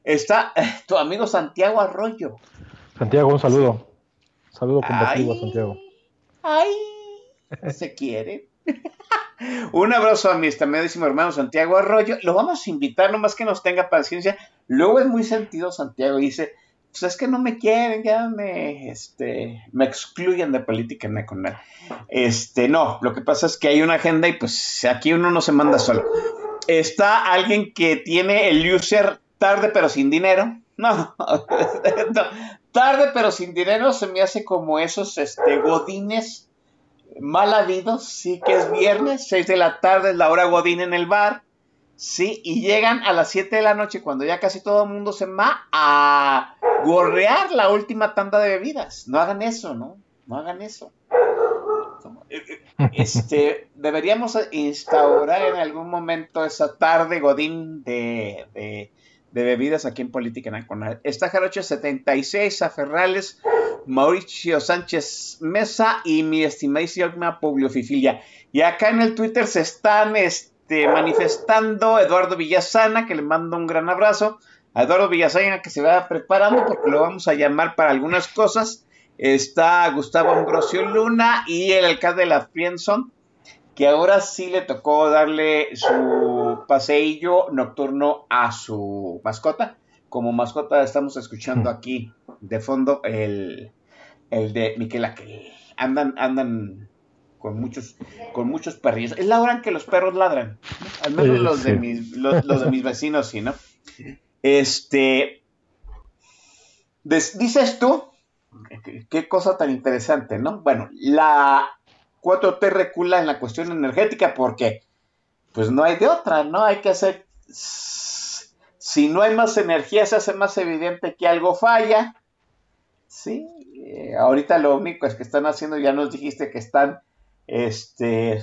está tu amigo Santiago Arroyo. Santiago, un saludo. Saludo combativo a Santiago. Ay, se quiere. Un abrazo a mi estimadísimo hermano Santiago Arroyo. Lo vamos a invitar, nomás que nos tenga paciencia. Luego es muy sentido Santiago. Dice, pues es que no me quieren, ya me, este, excluyen de política nacional. Este, no, lo que pasa es que hay una agenda y pues aquí uno no se manda solo. Está alguien que tiene el user tarde pero sin dinero. No, no, tarde pero sin dinero se me hace como esos este, godines mal habidos, sí que es viernes, 6 de la tarde es la hora godín en el bar, sí, y llegan a las 7 de la noche cuando ya casi todo el mundo se va a gorrear la última tanda de bebidas. No hagan eso, ¿no? No hagan eso. Este, deberíamos instaurar en algún momento esa tarde godín de, de, bebidas aquí en Política Nacional. Está Jarocho 76, Ferrales, Mauricio Sánchez Mesa y mi estimadísima Publio Fifilia. Y acá en el Twitter se están este, manifestando Eduardo Villasana, que le mando un gran abrazo. A Eduardo Villasana que se va preparando porque lo vamos a llamar para algunas cosas está Gustavo Ambrosio Luna y el alcalde de la Frienson, que ahora sí le tocó darle su paseillo nocturno a su mascota. Como mascota estamos escuchando mm. aquí de fondo el, de Miquel Aquel. Andan, andan con muchos, con muchos perrillos. Es la hora en que los perros ladran. Al menos los, de mis, los, de mis vecinos, sí, ¿no? Este. dices tú Qué cosa tan interesante, ¿no? Bueno, la 4T recula en la cuestión energética porque, pues no hay de otra, ¿no? Hay que hacer, si no hay más energía, se hace más evidente que algo falla, ¿sí? Eh, ahorita lo único es que están haciendo, ya nos dijiste que están, este,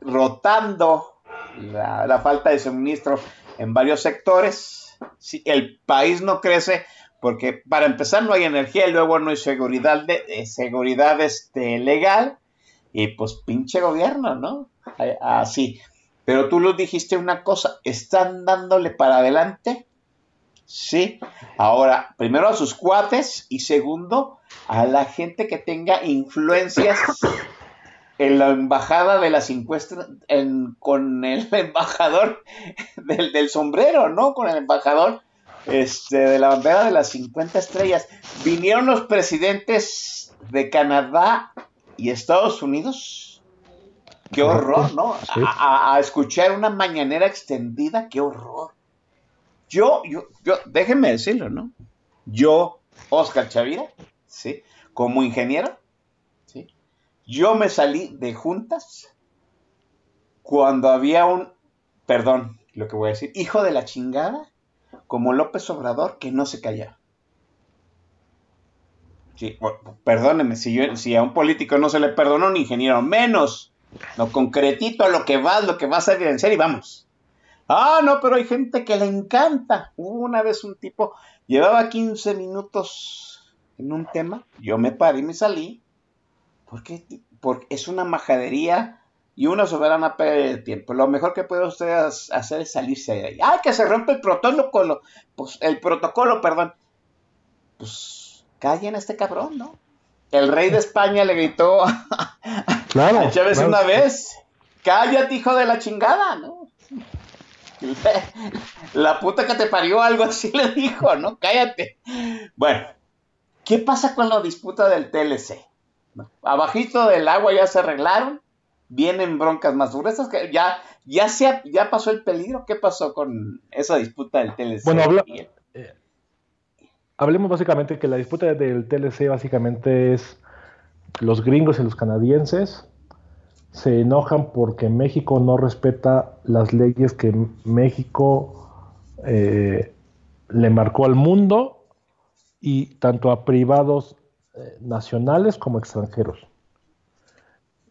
rotando la, falta de suministro en varios sectores. Si el país no crece, porque para empezar no hay energía y luego no hay seguridad, de, seguridad este, legal y pues pinche gobierno, ¿no? Así. Pero tú lo dijiste una cosa, están dándole para adelante, sí. Ahora, primero a sus cuates y segundo a la gente que tenga influencias en la embajada de las encuestas, con el embajador del, del sombrero, ¿no? Con el embajador este, de la bandera de las 50 estrellas. Vinieron los presidentes de Canadá y Estados Unidos. Qué horror, ¿no? A, escuchar una mañanera extendida, qué horror. Yo, yo, yo, déjenme decirlo, ¿no? Yo, Oscar Chavira, ¿sí? Como ingeniero, ¿sí? Yo me salí de juntas cuando había un, perdón, lo que voy a decir, hijo de la chingada como López Obrador que no se calla. Sí, perdóneme, si, yo, a un político no se le perdonó, un ingeniero menos. Lo concretito a lo que vas, lo que vas a evidenciar y vamos. Ah, no, pero hay gente que le encanta. Una vez un tipo, llevaba 15 minutos en un tema, yo me paré y me salí, porque, porque es una majadería y una soberana pérdida de tiempo. Lo mejor que puede usted hacer es salirse de ahí. ¡Ay, que se rompe el protocolo! Pues el protocolo, perdón. Pues callen a este cabrón, ¿no? El rey de España le gritó a, Chávez una vez: ¡Cállate, hijo de la chingada! ¿no? La puta que te parió, algo así le dijo, ¿no? Cállate. Bueno, ¿qué pasa con la disputa del TLC? Abajito del agua ya se arreglaron vienen broncas más duras. que ya, ya, se, ya pasó el peligro. ¿Qué pasó con esa disputa del TLC? Bueno, hablemos básicamente que la disputa del TLC básicamente es los gringos y los canadienses se enojan porque México no respeta las leyes que México eh, le marcó al mundo y tanto a privados eh, nacionales como extranjeros.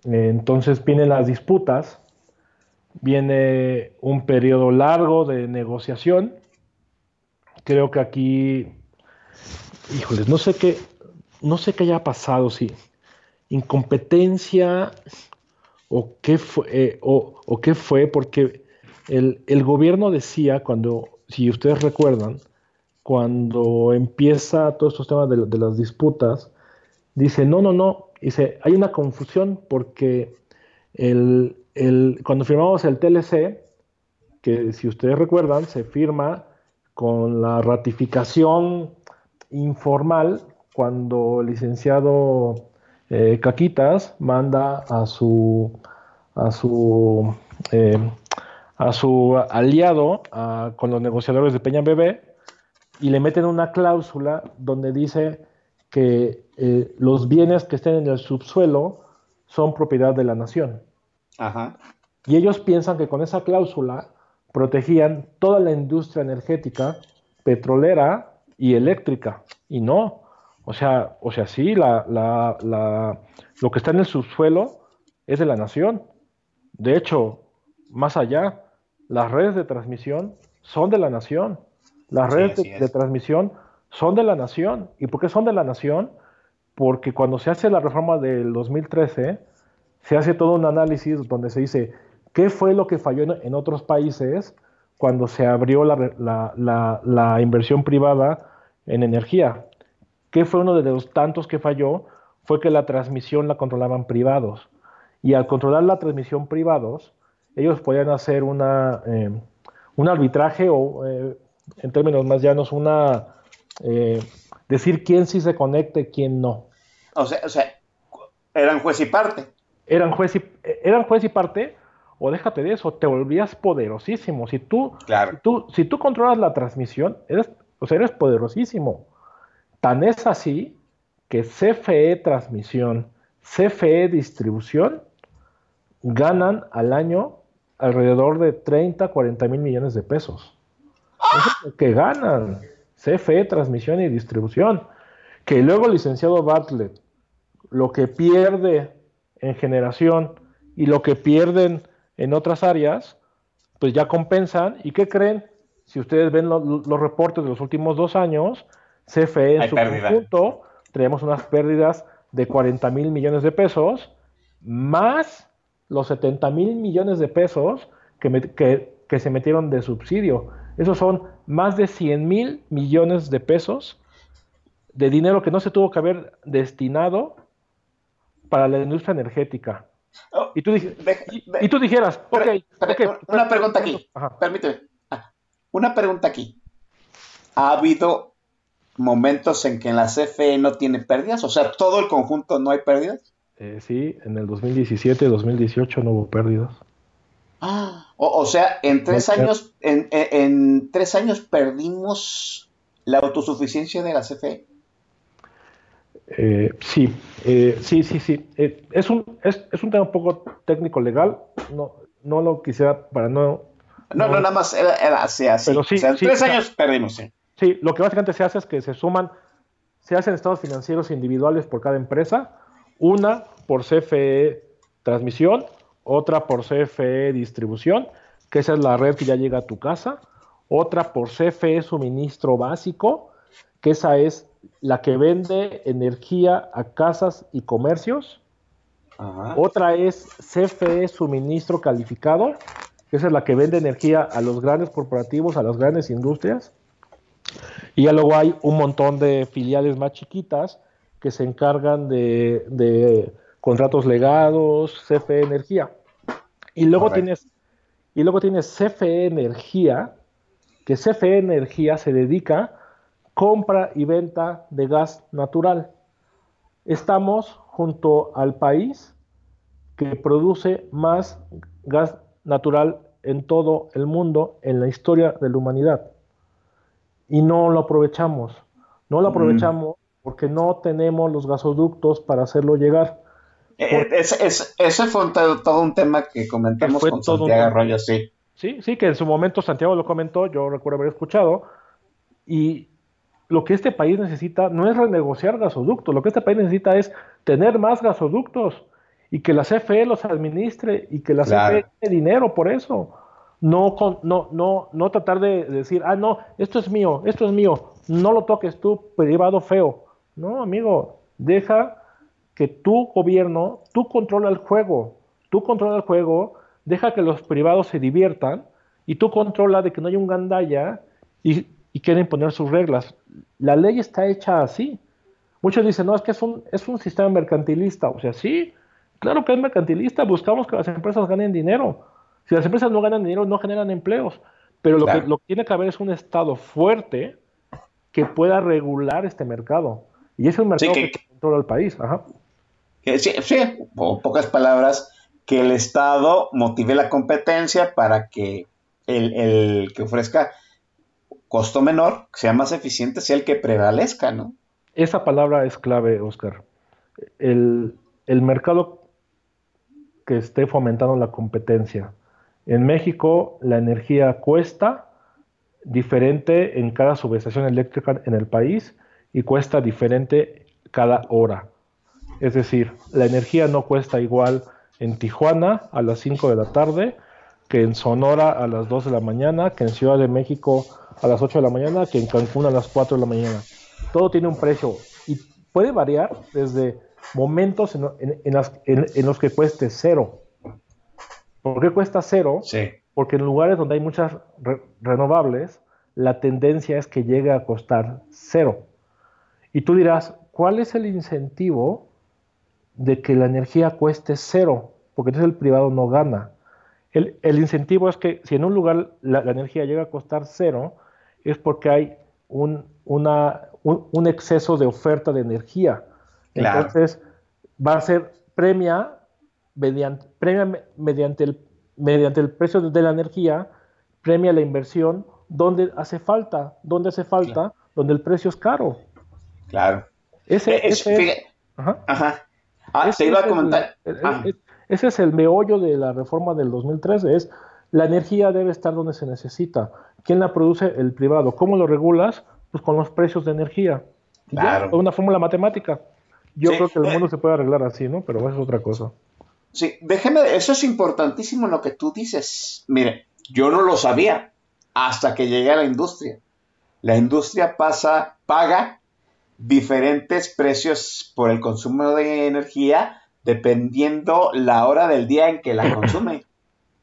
Entonces vienen las disputas, viene un periodo largo de negociación. Creo que aquí, híjoles, no sé qué, no sé qué haya pasado, si incompetencia o qué fue, eh, o, qué fue porque el, gobierno decía cuando, si ustedes recuerdan, cuando empieza todos estos temas de, de las disputas, dice, no, no, no, Dice, hay una confusión porque el, cuando firmamos el TLC, que si ustedes recuerdan, se firma con la ratificación informal cuando el licenciado eh, Caquitas manda a su a su eh, a su aliado con los negociadores de Peña Bebé y le meten una cláusula donde dice que eh, los bienes que estén en el subsuelo son propiedad de la nación. Y ellos piensan que con esa cláusula protegían toda la industria energética, petrolera y eléctrica. Y no. O sea, o sea sí, la, lo que está en el subsuelo es de la nación. De hecho, más allá, las redes de transmisión son de la nación. Las redes de, transmisión son de la nación. ¿Y por qué son de la nación? Porque cuando se hace la reforma del 2013, se hace todo un análisis donde se dice qué fue lo que falló en, otros países cuando se abrió la, inversión privada en energía. ¿Qué fue uno de los tantos que falló? Fue que la transmisión la controlaban privados. Y al controlar la transmisión privados, ellos podían hacer una, eh, un arbitraje o, eh, en términos más llanos, una eh, decir quién sí se conecta y quién no. O sea, o sea, eran juez y parte. Eran juez y, eran juez y parte, o déjate de eso, te volvías poderosísimo. Si tú, si tú, si tú controlas la transmisión, eres, o sea, eres poderosísimo. Tan es así que CFE Transmisión, CFE Distribución, ganan al año alrededor de 30, 40 mil millones de pesos. Eso es lo que ganan. CFE, transmisión y distribución. Que luego el licenciado Bartlett, lo que pierde en generación y lo que pierden en otras áreas, pues ya compensan. ¿Y qué creen? Si ustedes ven los reportes de los últimos dos años, CFE en su conjunto, tenemos unas pérdidas de 40 mil millones de pesos, más los 70 mil millones de pesos que, que, se metieron de subsidio. Esos son más de 100 mil millones de pesos de dinero que no se tuvo que haber destinado para la industria energética. Oh, y, tú y, tú dijeras, una pregunta aquí, permíteme. Ah, una pregunta aquí. ¿Ha habido momentos en que en la CFE no tiene pérdidas? O sea, ¿todo el conjunto no hay pérdidas? Eh, sí, en el 2017, 2018 no hubo pérdidas. Ah, o, sea, en tres años, en, tres años perdimos la autosuficiencia de la CFE. Eh, sí, eh, sí, sí, sí. es, un, es, un tema un poco técnico legal. No, no lo quisiera para no. No, no, nada más era, así. Pero sí, tres años perdimos, sí. Sí, lo que básicamente se hace es que se suman, se hacen estados financieros individuales por cada empresa una por CFE transmisión, otra por CFE distribución, que esa es la red que ya llega a tu casa, otra por CFE suministro básico, que esa es la que vende energía a casas y comercios. Otra es CFE suministro calificado, que esa es la que vende energía a los grandes corporativos, a las grandes industrias. Y ya luego hay un montón de filiales más chiquitas que se encargan de, contratos legados, CFE Energía. Y luego tienes y luego tienes CFE Energía, que CFE Energía se dedica compra y venta de gas natural. Estamos junto al país que produce más gas natural en todo el mundo en la historia de la humanidad. Y no lo aprovechamos. No lo mm. aprovechamos porque no tenemos los gasoductos para hacerlo llegar. Eh, ese fue todo un tema que comentamos con Santiago Arroyo, sí. Sí, sí, que en su momento Santiago lo comentó, yo recuerdo haber escuchado, y lo que este país necesita no es renegociar gasoductos, lo que este país necesita es tener más gasoductos y que la CFE los administre y que la CFE tiene dinero por eso. No, no, no, no tratar de decir, ah, no, esto es mío, esto es mío, no lo toques tú, privado feo. No, amigo, deja que tu gobierno, tú controla el juego, tú controla el juego, deja que los privados se diviertan y tú controla de que no haya un gandalla y, quieren poner sus reglas. La ley está hecha así. Muchos dicen, no, es que es un, es un sistema mercantilista. O sea, sí, claro que es mercantilista, buscamos que las empresas ganen dinero. Si las empresas no ganan dinero, no generan empleos. Pero lo, que, lo que tiene que haber es un Estado fuerte que pueda regular este mercado. Y es un mercado Sí, que- que, controla el país. Ajá. Que sí, sí, o pocas palabras, que el Estado motive la competencia para que el, el que ofrezca costo menor, que sea más eficiente, sea el que prevalezca, ¿no? Esa palabra es clave, Oscar. El, el mercado que esté fomentando la competencia. En México la energía cuesta diferente en cada subestación eléctrica en el país y cuesta diferente cada hora. Es decir, la energía no cuesta igual en Tijuana a las 5 de la tarde que en Sonora a las 2 de la mañana, que en Ciudad de México a las 8 de la mañana, que en Cancún a las 4 de la mañana. Todo tiene un precio y puede variar desde momentos en, en- en las- en- en los que cueste cero. ¿Por qué cuesta cero? Sí. Porque en lugares donde hay muchas re- renovables, la tendencia es que llegue a costar cero. Y tú dirás, ¿cuál es el incentivo de que la energía cueste cero? Porque entonces el privado no gana. El, el incentivo es que si en un lugar la, la energía llega a costar cero, es porque hay un, una- un- un exceso de oferta de energía. Claro. Entonces, va a ser premia mediante, premia me- mediante, el, mediante el precio de la energía, premia la inversión donde hace falta, donde hace falta, donde el precio es caro. Claro. Ese, Eh, es- ese fíjate- ajá. Ajá. Ah, Ese te iba a el- comentar. el- Ah, ese es el meollo de la reforma del 2013, es la energía debe estar donde se necesita. ¿Quién la produce? El privado. ¿Cómo lo regulas? Pues con los precios de energía. Ya, Claro. con una fórmula matemática. Yo Sí. creo que el Eh. mundo se puede arreglar así, ¿no? Pero eso es otra cosa. Sí, déjeme, eso es importantísimo lo que tú dices. Mire, yo no lo sabía hasta que llegué a la industria. La industria pasa, paga diferentes precios por el consumo de energía dependiendo la hora del día en que la consume.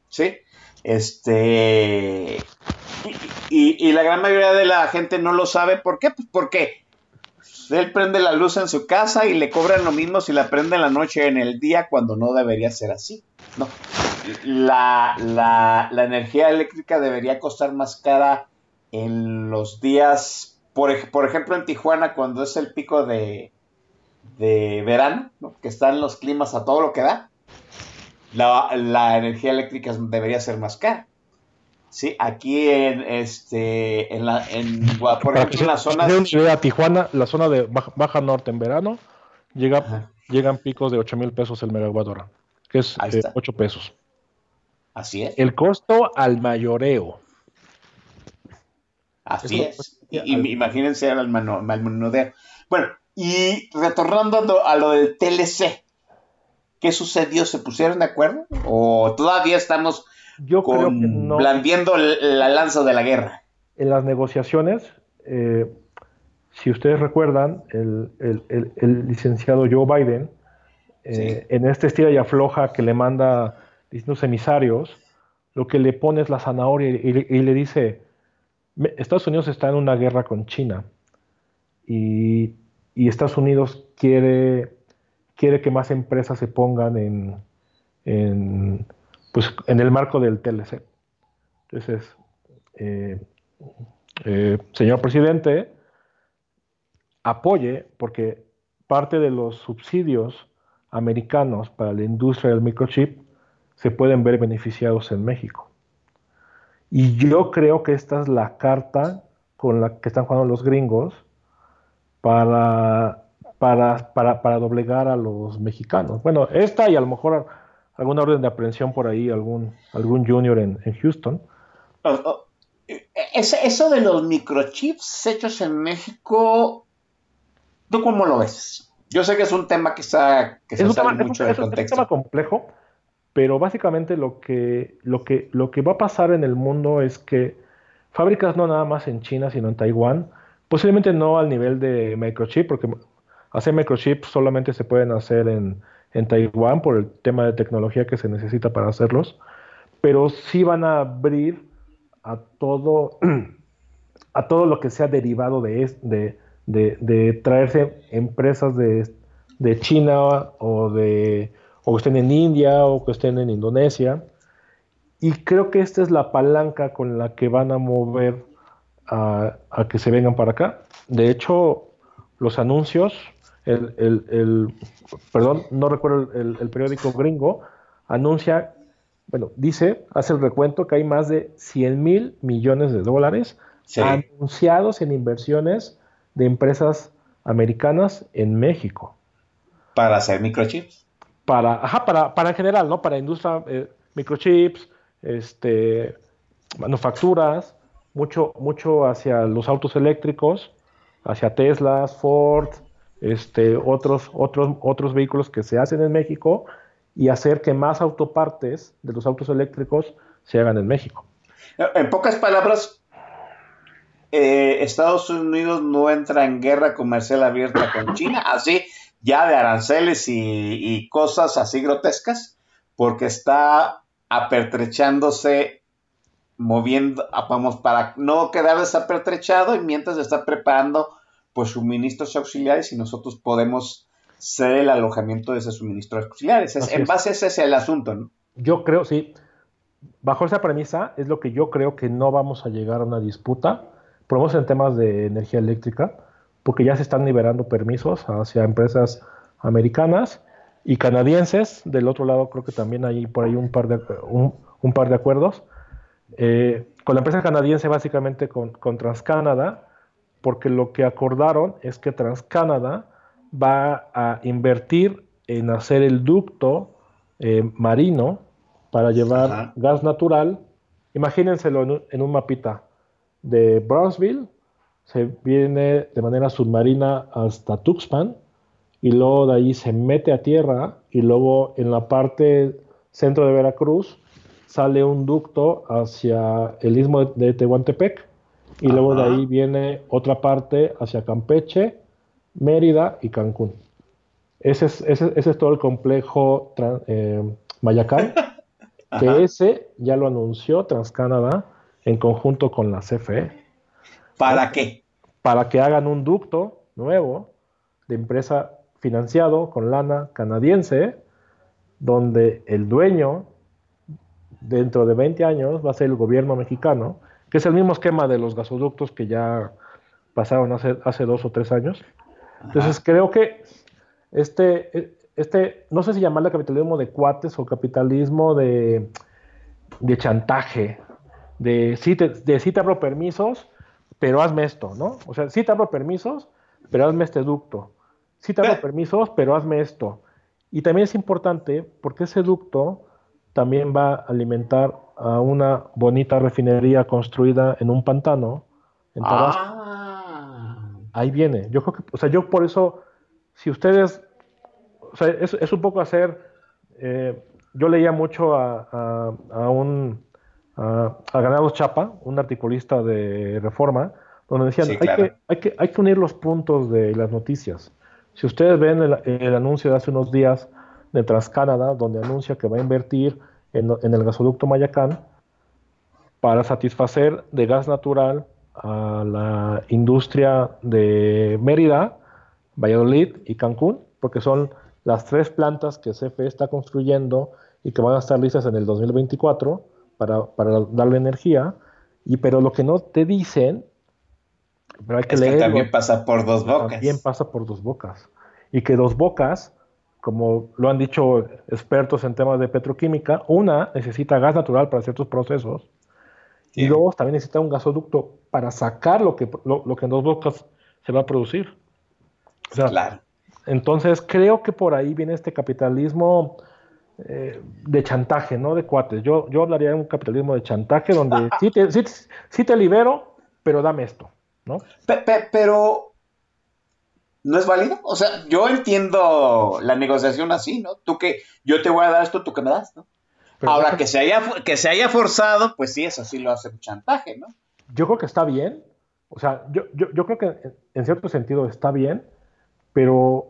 ¿Sí? Este. Y, y- la gran mayoría de la gente no lo sabe. ¿Por qué? Pues porque él prende la luz en su casa y le cobran lo mismo si la prende en la noche en el día cuando no debería ser así. No. La, la- la energía eléctrica debería costar más cara en los días, por, por ejemplo en Tijuana cuando es el pico de, de verano, ¿no? que están los climas a todo lo que da. La, la energía eléctrica debería ser más cara. Sí, aquí en este en la en por ejemplo en las zonas idea, Tijuana, la zona de baja, Baja Norte en verano, llega, Ajá. llegan picos de 8 mil pesos el megawatt hora, que es eh, está. 8 pesos. así es. El costo al mayoreo. Así Eso- es. Y, imagínense al, mano- al menudeo. Bueno, y retornando a lo, a lo del TLC, ¿qué sucedió? ¿Se pusieron de acuerdo? ¿O todavía estamos Yo creo con, que no. blandiendo la lanza de la guerra? en las negociaciones, eh, si ustedes recuerdan, el, el- el- el licenciado Joe Biden, eh, en este estira y afloja que le manda distintos emisarios, lo que le pone es la zanahoria y, le- y le dice, "Me- Estados Unidos está en una guerra con China y, y Estados Unidos quiere, quiere que más empresas se pongan en, en, pues, en el marco del TLC. Entonces, eh, eh, señor presidente, apoye, porque parte de los subsidios americanos para la industria del microchip se pueden ver beneficiados en México. Y yo creo que esta es la carta con la que están jugando los gringos para, para, para, para doblegar a los mexicanos. Bueno, esta y a lo mejor alguna orden de aprehensión por ahí, algún, algún junior en, en Houston. O- ese- eso de los microchips hechos en México, ¿tú cómo lo ves? Yo sé que es un tema que, está, que se es un, sale tema, es un- mucho es del un- es un contexto. tema complejo, pero básicamente lo que, lo, que, lo que va a pasar en el mundo es que fábricas no nada más en China, sino en Taiwán, posiblemente no al nivel de microchip, porque hacer microchips solamente se pueden hacer en, en Taiwán por el tema de tecnología que se necesita para hacerlos, pero sí van a abrir a todo, a todo lo que sea derivado de, de, de- de traerse empresas de, de China o de o que estén en India o que estén en Indonesia. Y creo que esta es la palanca con la que van a mover a, a que se vengan para acá. De hecho, los anuncios, el, el- el- perdón, no recuerdo el, el periódico gringo, anuncia, bueno, dice, hace el recuento que hay más de 100 mil millones de dólares Sí. anunciados en inversiones de empresas americanas en México. Para hacer microchips. Para, ajá, para, para en general, ¿no? Para industria, eh, microchips, este, manufacturas, mucho, mucho hacia los autos eléctricos, hacia Teslas, Ford, este, otros, otros, otros vehículos que se hacen en México y hacer que más autopartes de los autos eléctricos se hagan en México. En pocas palabras, eh, Estados Unidos no entra en guerra comercial abierta con China, así ya de aranceles y, y cosas así grotescas, porque está apertrechándose, moviendo, vamos, para no quedar desapertrechado y mientras está preparando pues suministros auxiliares y nosotros podemos ser el alojamiento de esos suministros auxiliares. Es- en base a ese es el asunto, ¿no? Yo creo, sí, bajo esa premisa es lo que yo creo que no vamos a llegar a una disputa, por lo menos en temas de energía eléctrica, porque ya se están liberando permisos hacia empresas americanas y canadienses. Del otro lado creo que también hay por ahí un par de, un, un par de acuerdos. Eh, con la empresa canadiense básicamente con, con TransCanada, porque lo que acordaron es que TransCanada va a invertir en hacer el ducto eh, marino para llevar Ajá. gas natural. Imagínenselo en un, en un mapita de Brownsville, se viene de manera submarina hasta Tuxpan y luego de ahí se mete a tierra y luego en la parte centro de Veracruz sale un ducto hacia el istmo de de Tehuantepec y luego de ahí viene otra parte hacia Campeche, Mérida y Cancún. Ese es, ese, ese es todo el complejo eh, Mayacán, que ese ya lo anunció TransCanada en conjunto con la CFE ¿Para qué? para que hagan un ducto nuevo de empresa financiado con lana canadiense, donde el dueño dentro de 20 años va a ser el gobierno mexicano, que es el mismo esquema de los gasoductos que ya pasaron hace, hace dos o tres años. Entonces creo que este, este, no sé si llamarle capitalismo de cuates o capitalismo de, de chantaje, de sí, te, de sí te abro permisos, pero hazme esto, ¿no? O sea, sí te abro permisos, pero hazme este ducto. Sí te abro permisos, pero hazme esto. Y también es importante porque ese ducto también va a alimentar a una bonita refinería construida en un pantano en Tabasco. Ah. Ahí viene. Yo creo que, o sea, yo por eso, si ustedes, o sea, es, es un poco hacer, eh, yo leía mucho a, a- a un, a, a Granados Chapa, un articulista de Reforma, donde decían, Sí, hay, que, hay, que, hay que unir los puntos de las noticias. Si ustedes ven el, el anuncio de hace unos días de TransCanada, donde anuncia que va a invertir en, en el gasoducto Mayacán para satisfacer de gas natural a la industria de Mérida, Valladolid y Cancún, porque son las tres plantas que CFE está construyendo y que van a estar listas en el 2024 para, para darle energía. Y pero lo que no te dicen, pero hay que Es que leerlo, también pasa por dos bocas. también pasa por dos bocas. Y que dos bocas, como lo han dicho expertos en temas de petroquímica, una necesita gas natural para ciertos procesos y Sí. dos también necesita un gasoducto para sacar lo que, lo, lo que en dos bocas se va a producir. O sea, Claro. entonces creo que por ahí viene este capitalismo eh, de chantaje, no de cuates. Yo, yo hablaría de un capitalismo de chantaje donde sí te, sí, sí te libero, pero dame esto, ¿no? Pe- pe- pero no es válido. O sea, yo entiendo la negociación así, ¿no? Tú que yo te voy a dar esto, tú que me das, ¿no? Pero Ahora que se haya que se haya forzado, pues sí, eso sí lo hace un chantaje, ¿no? yo creo que está bien. O sea, yo, yo, yo creo que en, en cierto sentido está bien, pero.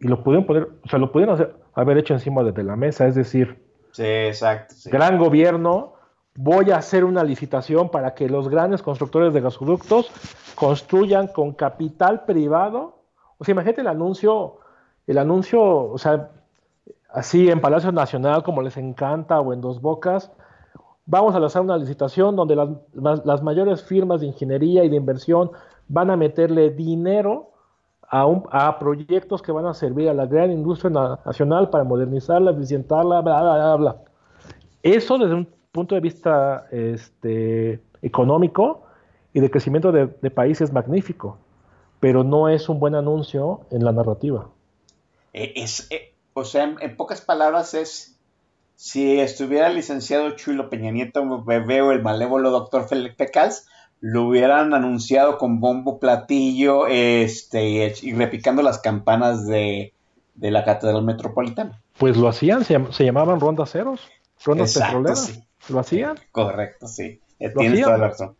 Y lo pudieron poner, o sea, lo pudieron hacer- haber hecho encima de la mesa, es decir, Sí, exacto. sí. gran gobierno, voy a hacer una licitación para que los grandes constructores de gasoductos construyan con capital privado. O sea, imagínate el anuncio, el anuncio, o sea, así en Palacio Nacional, como les encanta, o en Dos Bocas, vamos a lanzar una licitación donde las, las, mayores firmas de ingeniería y de inversión van a meterle dinero a, un, a, proyectos que van a servir a la gran industria nacional para modernizarla, eficientarla, bla, bla, bla, bla. Eso desde un punto de vista este, económico y de crecimiento de, de país es magnífico, pero no es un buen anuncio en la narrativa. Es, eh, o sea, en, en, pocas palabras es, si estuviera el licenciado Chulo Peña Nieto Bebé o el malévolo doctor Felipe Calz, lo hubieran anunciado con bombo platillo este, y repicando las campanas de, de la Catedral Metropolitana. Pues lo hacían, se, se llamaban rondas ceros, rondas Exacto, petroleras. Sí. ¿Lo hacían? Correcto, sí. Eh, Tienes toda la razón.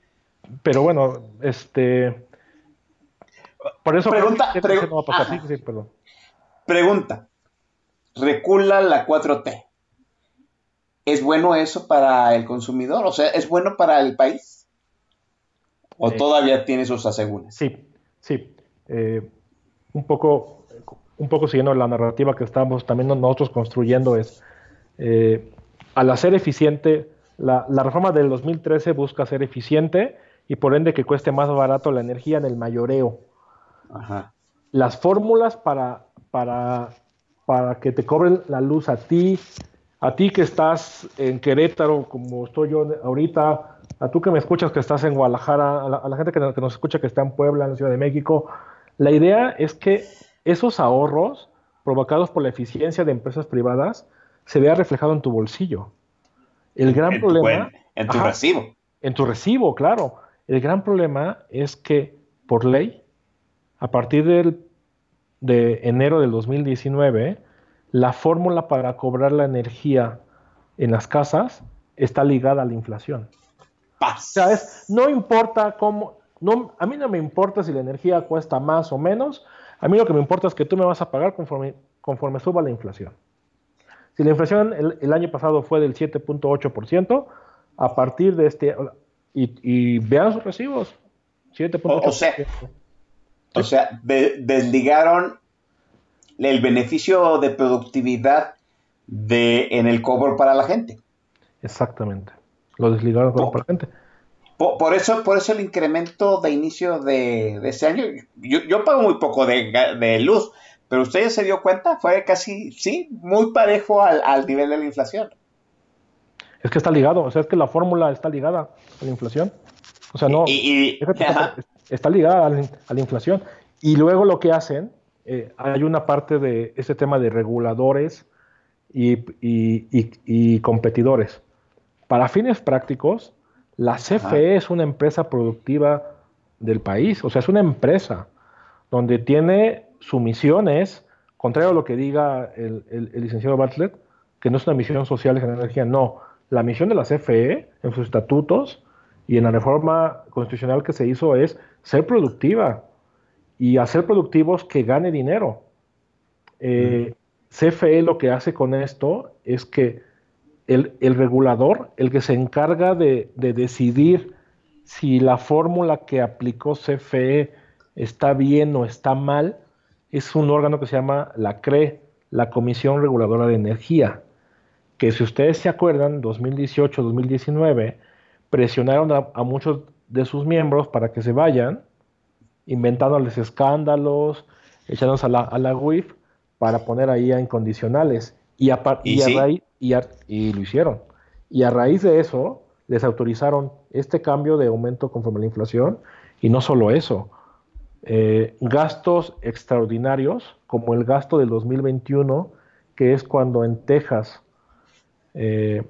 Pero bueno, este. Por eso. Pregunta. ¿qué pregu no va a pasar? Sí, sí, perdón. Pregunta. Recula la 4T. ¿Es bueno eso para el consumidor? O sea, ¿es bueno para el país? ¿O eh, todavía tiene sus asegúnes? Sí, sí. Eh, un, poco, un poco siguiendo la narrativa que estamos también nosotros construyendo es, eh, al hacer eficiente, la, la, reforma del 2013 busca ser eficiente y por ende que cueste más barato la energía en el mayoreo. Ajá. Las fórmulas para, para, para que te cobren la luz a ti, a ti que estás en Querétaro, como estoy yo ahorita, a tú que me escuchas que estás en Guadalajara, a la, a la gente que, que, nos escucha que está en Puebla, en la Ciudad de México, la idea es que esos ahorros provocados por la eficiencia de empresas privadas se vea reflejado en tu bolsillo. El gran en problema... Tu, en tu ajá, recibo. En tu recibo, claro. El gran problema es que, por ley, a partir del, de enero del 2019, la fórmula para cobrar la energía en las casas está ligada a la inflación. Paz. ¿Sabes? No importa cómo, no, a mí no me importa si la energía cuesta más o menos, a mí lo que me importa es que tú me vas a pagar conforme, conforme suba la inflación. Si la inflación el, el año pasado fue del 7.8%, a partir de este, y, y vean sus recibos, 7.8%. O, o sea, o sea de, desligaron el beneficio de productividad de, en el cobro para la gente. Exactamente. Lo desligaron por, para la gente. Por, por, eso, por eso el incremento de inicio de, de este año, yo, yo, pago muy poco de, de, luz, pero usted ya se dio cuenta, fue casi, sí, muy parejo al, al nivel de la inflación. Es que está ligado, o sea, es que la fórmula está ligada a la inflación. O sea, no, y, y, está, está, ligada a la, a la inflación. Y luego lo que hacen eh, hay una parte de ese tema de reguladores y, y, y, y competidores. Para fines prácticos, la CFE es una empresa productiva del país, o sea, es una empresa donde tiene su misión es, contrario a lo que diga el, el, el licenciado Bartlett, que no es una misión social de generar energía, no. La misión de la CFE en sus estatutos y en la reforma constitucional que se hizo es ser productiva, y hacer productivos que gane dinero. Eh, CFE lo que hace con esto es que el, el regulador, el que se encarga de, de, decidir si la fórmula que aplicó CFE está bien o está mal, es un órgano que se llama la CRE, la Comisión Reguladora de Energía, que si ustedes se acuerdan, 2018-2019, presionaron a, a muchos de sus miembros para que se vayan inventándoles escándalos, echándonos a la, a la WIF para poner ahí a incondicionales. Y, a, y, y, a sí? raíz, y, a, y lo hicieron. Y a raíz de eso, les autorizaron este cambio de aumento conforme a la inflación. Y no solo eso, eh, gastos extraordinarios, como el gasto del 2021, que es cuando en Texas eh,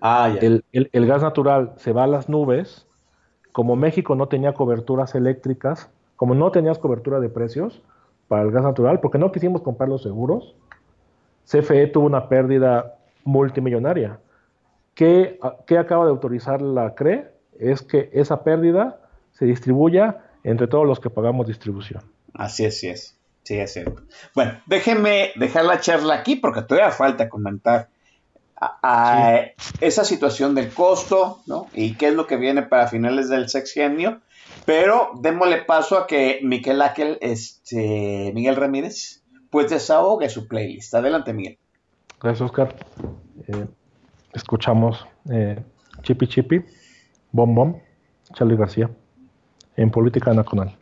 ah, el, el, el gas natural se va a las nubes. Como México no tenía coberturas eléctricas, como no tenías cobertura de precios para el gas natural, porque no quisimos comprar los seguros, CFE tuvo una pérdida multimillonaria. ¿Qué, ¿Qué, acaba de autorizar la CRE? Es que esa pérdida se distribuya entre todos los que pagamos distribución. Así es, sí es. Sí, es cierto. Bueno, déjenme dejar la charla aquí porque todavía falta comentar a, a sí. esa situación del costo, ¿no? Y qué es lo que viene para finales del sexenio pero démosle paso a que Miguel Ángel, este, Miguel Ramírez, pues desahogue su playlist. Adelante, Miguel. Gracias, Oscar. Eh, escuchamos eh, Chipi Chipi, Bom Bom, Charlie García, en Política Nacional.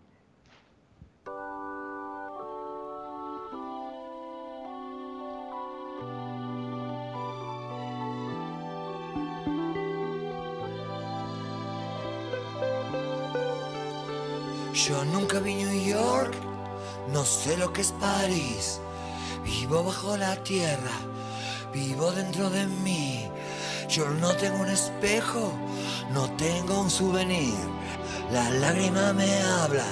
Yo nunca vi New York, no sé lo que es París. Vivo bajo la tierra, vivo dentro de mí. Yo no tengo un espejo, no tengo un souvenir. La lágrima me habla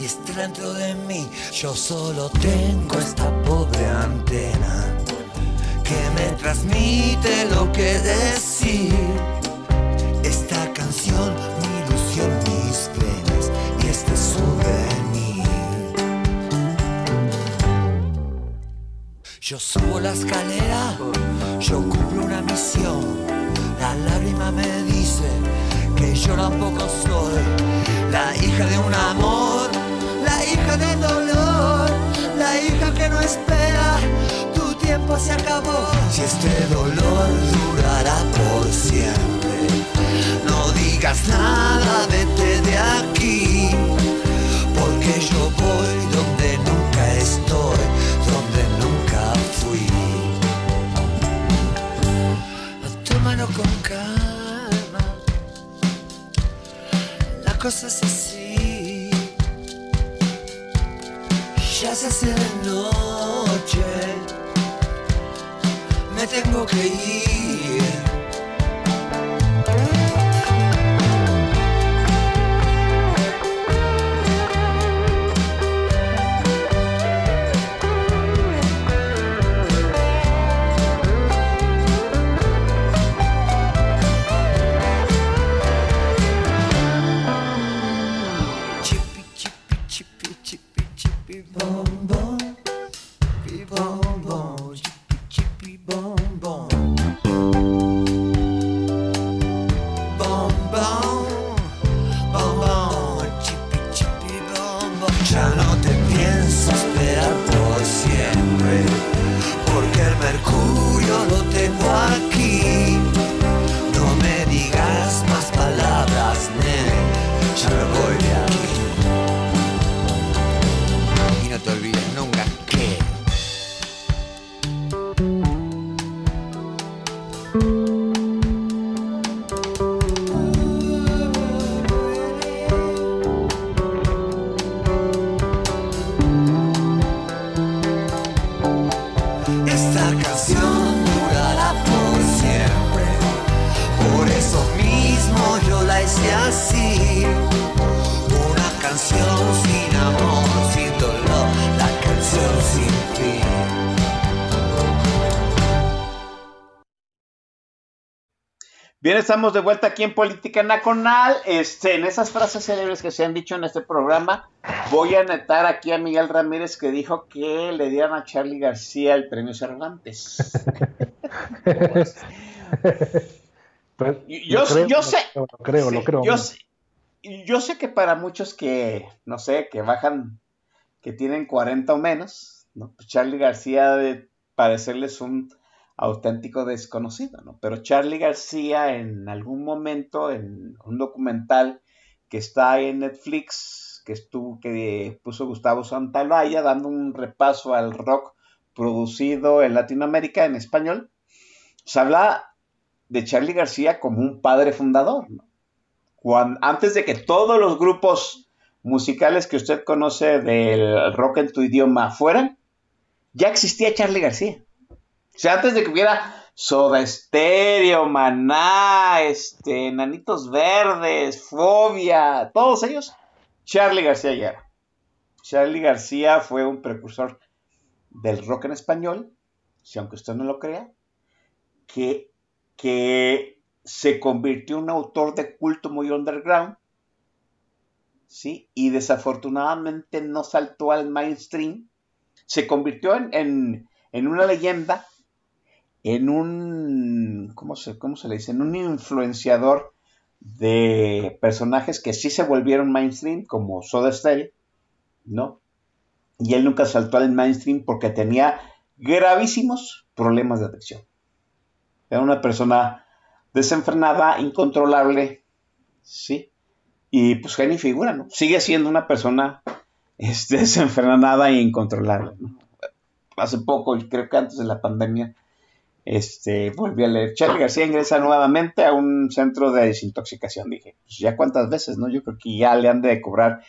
y está dentro de mí. Yo solo tengo esta pobre antena que me transmite lo que decir. Esta canción, mi ilusión, mis penas y este souvenir. Yo subo la escalera, yo cumplo una misión. La lágrima me dice que yo tampoco soy la hija de un amor, la hija del dolor, la hija que no espera. Tu tiempo se acabó. Si este dolor durará por siempre, no digas nada, vete de aquí. Porque yo voy donde nunca estoy, donde nunca fui. Con calma, la cosa es así. Ya se hace de noche, me tengo que ir. Bien, estamos de vuelta aquí en Política Nacional. Este, en esas frases célebres que se han dicho en este programa, voy a netar aquí a Miguel Ramírez que dijo que le dieran a Charlie García el premio Cervantes. Pues, Yo- creo, yo sé. Lo creo, lo creo. Yo, sé- yo sé que para muchos que, no sé, que bajan, que tienen 40 o menos, ¿no? Pues Charlie García de parecerles un auténtico desconocido, ¿no? Pero Charlie García en algún momento, en un documental que está en Netflix, que estuvo, que puso Gustavo Santaolalla, dando un repaso al rock producido en Latinoamérica en español, se habla de Charlie García como un padre fundador, antes de que todos los grupos musicales que usted conoce del rock en tu idioma fueran, ya existía Charlie García. Sea, antes de que hubiera Soda Stereo, Maná, este, Nanitos Verdes, Fobia, todos ellos, Charlie García ya. Charlie García fue un precursor del rock en español, si aunque usted no lo crea, que, que se convirtió en un autor de culto muy underground, ¿sí? Y desafortunadamente no saltó al mainstream, se convirtió en, en- en una leyenda, en un, ¿cómo se, cómo se le dice? En un influenciador de personajes que sí se volvieron mainstream, como Soda Stereo, ¿no? Y él nunca saltó al mainstream porque tenía gravísimos problemas de adicción. Era una persona desenfrenada, incontrolable, ¿sí? Y pues genio figura, ¿no? Sigue siendo una persona este, desenfrenada e incontrolable. Hace poco, creo que antes de la pandemia, este, volví a leer. Charlie García ingresa nuevamente a un centro de desintoxicación. Dije, pues ya cuántas veces, ¿no? Yo creo que ya le han de cobrar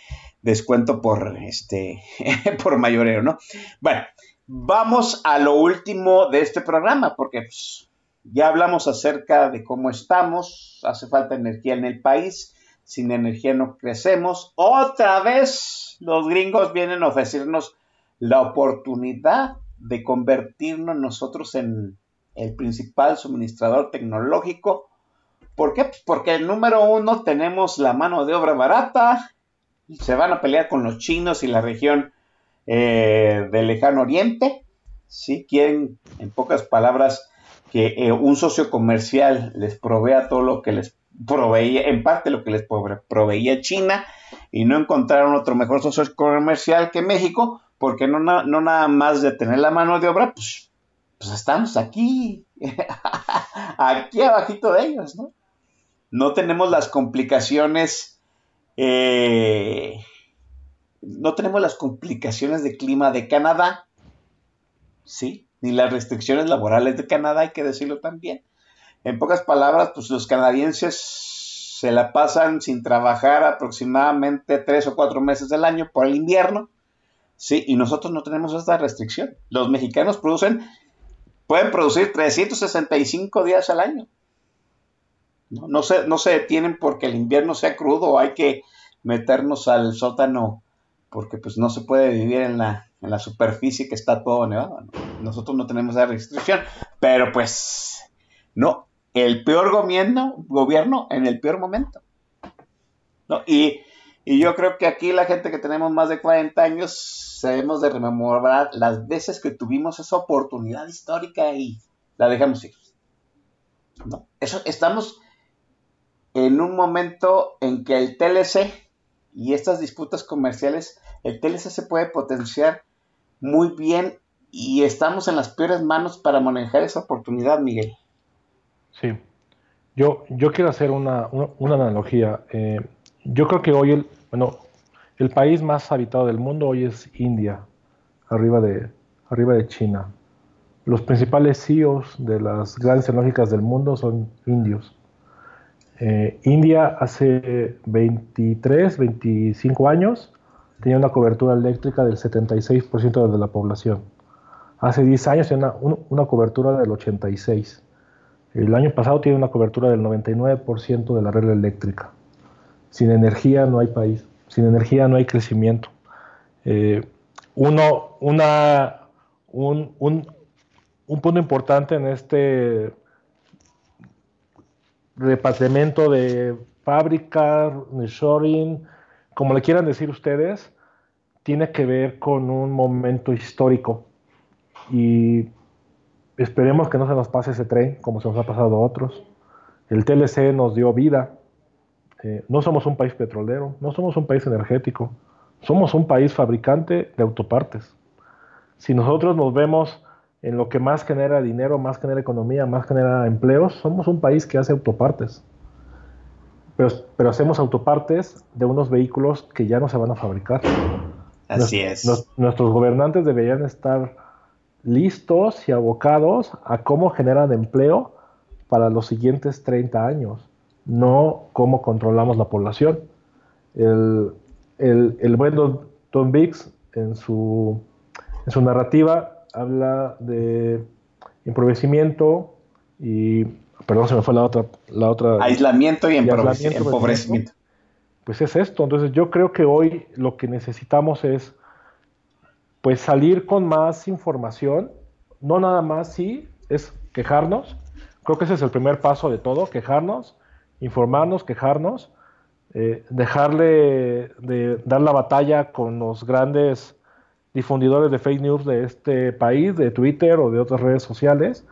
descuento por este, por mayoreo, ¿no? Bueno, vamos a lo último de este programa, porque pues, ya hablamos acerca de cómo estamos, hace falta energía en el país, sin energía no crecemos. Otra vez los gringos vienen a ofrecernos la oportunidad de convertirnos nosotros en el principal suministrador tecnológico. ¿Por qué? Pues porque número uno tenemos la mano de obra barata, se van a pelear con los chinos y la región eh, del lejano oriente. Si quieren, en pocas palabras, que eh, un socio comercial les provea todo lo que les proveía, en parte lo que les proveía China, y no encontraron otro mejor socio comercial que México, porque no, no nada más de tener la mano de obra, pues, pues estamos aquí, aquí abajito de ellos, ¿no? No tenemos las complicaciones, eh, no tenemos las complicaciones de clima de Canadá, ¿sí? Ni las restricciones laborales de Canadá, hay que decirlo también. En pocas palabras, pues los canadienses se la pasan sin trabajar aproximadamente tres o cuatro meses del año por el invierno, ¿sí? Y nosotros no tenemos esta restricción. Los mexicanos producen, pueden producir 365 días al año. No, se, no se detienen porque el invierno sea crudo o hay que meternos al sótano porque pues no se puede vivir en la, en la superficie que está todo nevado. Nosotros no tenemos esa restricción, pero pues no, el peor gobierno, gobierno en el peor momento. ¿no? Y, y, yo creo que aquí la gente que tenemos más de 40 años debemos de rememorar las veces que tuvimos esa oportunidad histórica y la dejamos ir. Eso, estamos en un momento en que el TLC y estas disputas comerciales, el TLC se puede potenciar muy bien y estamos en las peores manos para manejar esa oportunidad, Miguel. Sí, yo, yo quiero hacer una, una, analogía. Eh, yo creo que hoy el, bueno, el país más habitado del mundo hoy es India, arriba de, arriba de China. Los principales CEOs de las grandes tecnológicas del mundo son indios. Eh, India hace 23, 25 años tenía una cobertura eléctrica del 76% de la población. Hace 10 años tenía una, una, cobertura del 86%. El año pasado tiene una cobertura del 99% de la red eléctrica. Sin energía no hay país, sin energía no hay crecimiento. Eh, uno, una, un, un, un punto importante en este departamento de fábrica, shoring, como le quieran decir ustedes, tiene que ver con un momento histórico. Y esperemos que no se nos pase ese tren como se nos ha pasado a otros. El TLC nos dio vida. Eh, no somos un país petrolero, no somos un país energético, somos un país fabricante de autopartes. Si nosotros nos vemos en lo que más genera dinero, más genera economía, más genera empleos, somos un país que hace autopartes. Pero, hacemos autopartes de unos vehículos que ya no se van a fabricar. Así es. nuestros gobernantes deberían estar listos y abocados a cómo generan empleo para los siguientes 30 años, no cómo controlamos la población. El, el, el buen Don, Biggs en su, en su narrativa habla de empobrecimiento y, perdón, se me fue la otra. La otra aislamiento y, empobrecimiento. Pues es esto, entonces yo creo que hoy lo que necesitamos es pues salir con más información, no nada más, sí, es quejarnos, creo que ese es el primer paso de todo, quejarnos, informarnos, quejarnos, eh, dejarle de dar la batalla con los grandes difundidores de fake news de este país, de Twitter o de otras redes sociales,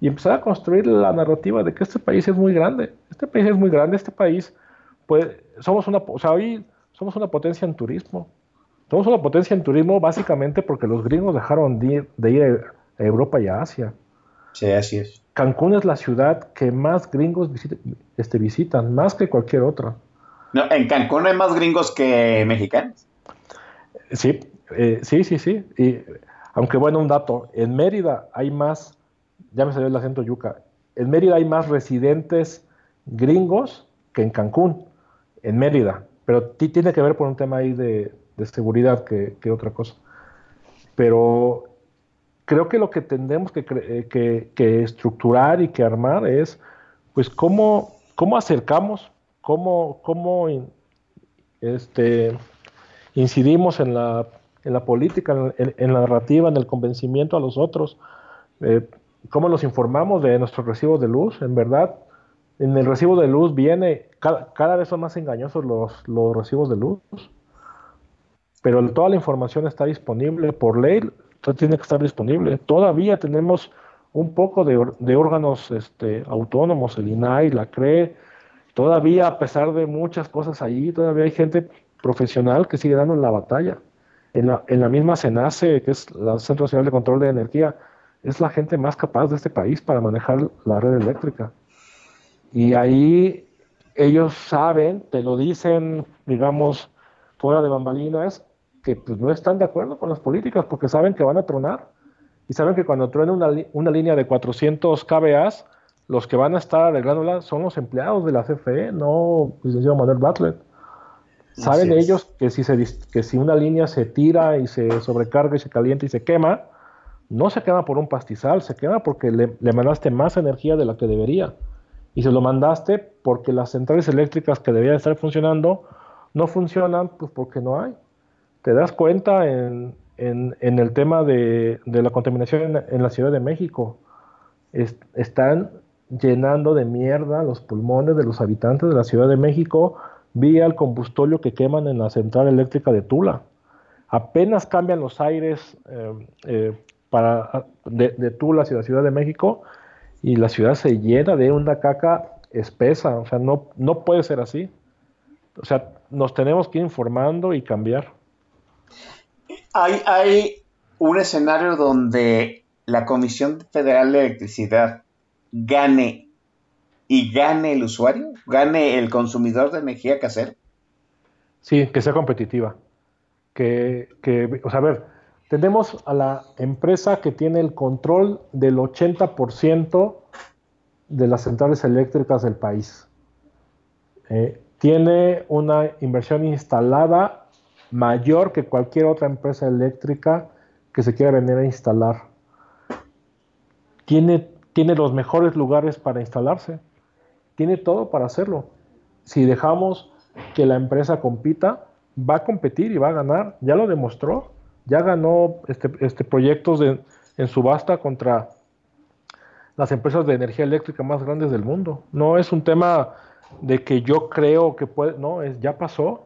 y empezar a construir la narrativa de que este país es muy grande, este país es muy grande, este país, pues, somos una, o sea, hoy somos una potencia en turismo, somos una potencia en turismo básicamente porque los gringos dejaron de ir, a Europa y a Asia. Sí, así es. Cancún es la ciudad que más gringos este, visitan, más que cualquier otra. No, en Cancún hay más gringos que mexicanos. Sí, eh, sí, sí, sí. Y, aunque bueno, un dato, en Mérida hay más, ya me salió el acento yuca, en Mérida hay más residentes gringos que en Cancún, en Mérida, pero ti- tiene que ver por un tema ahí de, de seguridad que, que otra cosa. Pero creo que lo que tendremos que, eh, que- que estructurar y que armar es, pues, cómo, cómo acercamos, cómo, cómo in- este, incidimos en la, en la política, en, en la narrativa, en el convencimiento a los otros, eh, cómo los informamos de nuestros recibos de luz, en verdad. En el recibo de luz viene, cada, cada vez son más engañosos los, los recibos de luz, pero toda la información está disponible por ley, todo tiene que estar disponible. Todavía tenemos un poco de, órganos este, autónomos, el INAI, la CRE, todavía a pesar de muchas cosas allí, todavía hay gente profesional que sigue dando la batalla. En la, en la misma CENACE, que es la Centro Nacional de Control de Energía, es la gente más capaz de este país para manejar la red eléctrica. Y ahí ellos saben, te lo dicen, digamos, fuera de bambalinas, que pues, no están de acuerdo con las políticas porque saben que van a tronar. Y saben que cuando truena una, una línea de 400 kVA, los que van a estar arreglándola son los empleados de la CFE, no el licenciado Manuel Butler. Saben Así es. ellos que si, se, que si una línea se tira y se sobrecarga y se calienta y se quema, no se quema por un pastizal, se quema porque le, le mandaste más energía de la que debería. Y se lo mandaste porque las centrales eléctricas que deberían estar funcionando no funcionan pues porque no hay. Te das cuenta en, el tema de, la contaminación en, la Ciudad de México. Es- están llenando de mierda los pulmones de los habitantes de la Ciudad de México vía el combustorio que queman en la central eléctrica de Tula. Apenas cambian los aires eh, eh, de Tula hacia la Ciudad de México y la ciudad se llena de una caca espesa. O sea, no, no puede ser así. O sea, nos tenemos que ir informando y cambiar. Hay, un escenario donde la Comisión Federal de Electricidad gane y gane el usuario, gane el consumidor de energía casero. Sí, que sea competitiva. Que, que, o sea, a ver, tenemos a la empresa que tiene el control del 80% de las centrales eléctricas del país. Eh, tiene una inversión instalada mayor que cualquier otra empresa eléctrica que se quiera venir a instalar. Tiene, tiene los mejores lugares para instalarse. Tiene todo para hacerlo. Si dejamos que la empresa compita, va a competir y va a ganar. Ya lo demostró. Ya ganó este, este proyectos de, en subasta contra las empresas de energía eléctrica más grandes del mundo. No es un tema de que yo creo que puede, no, es, ya pasó.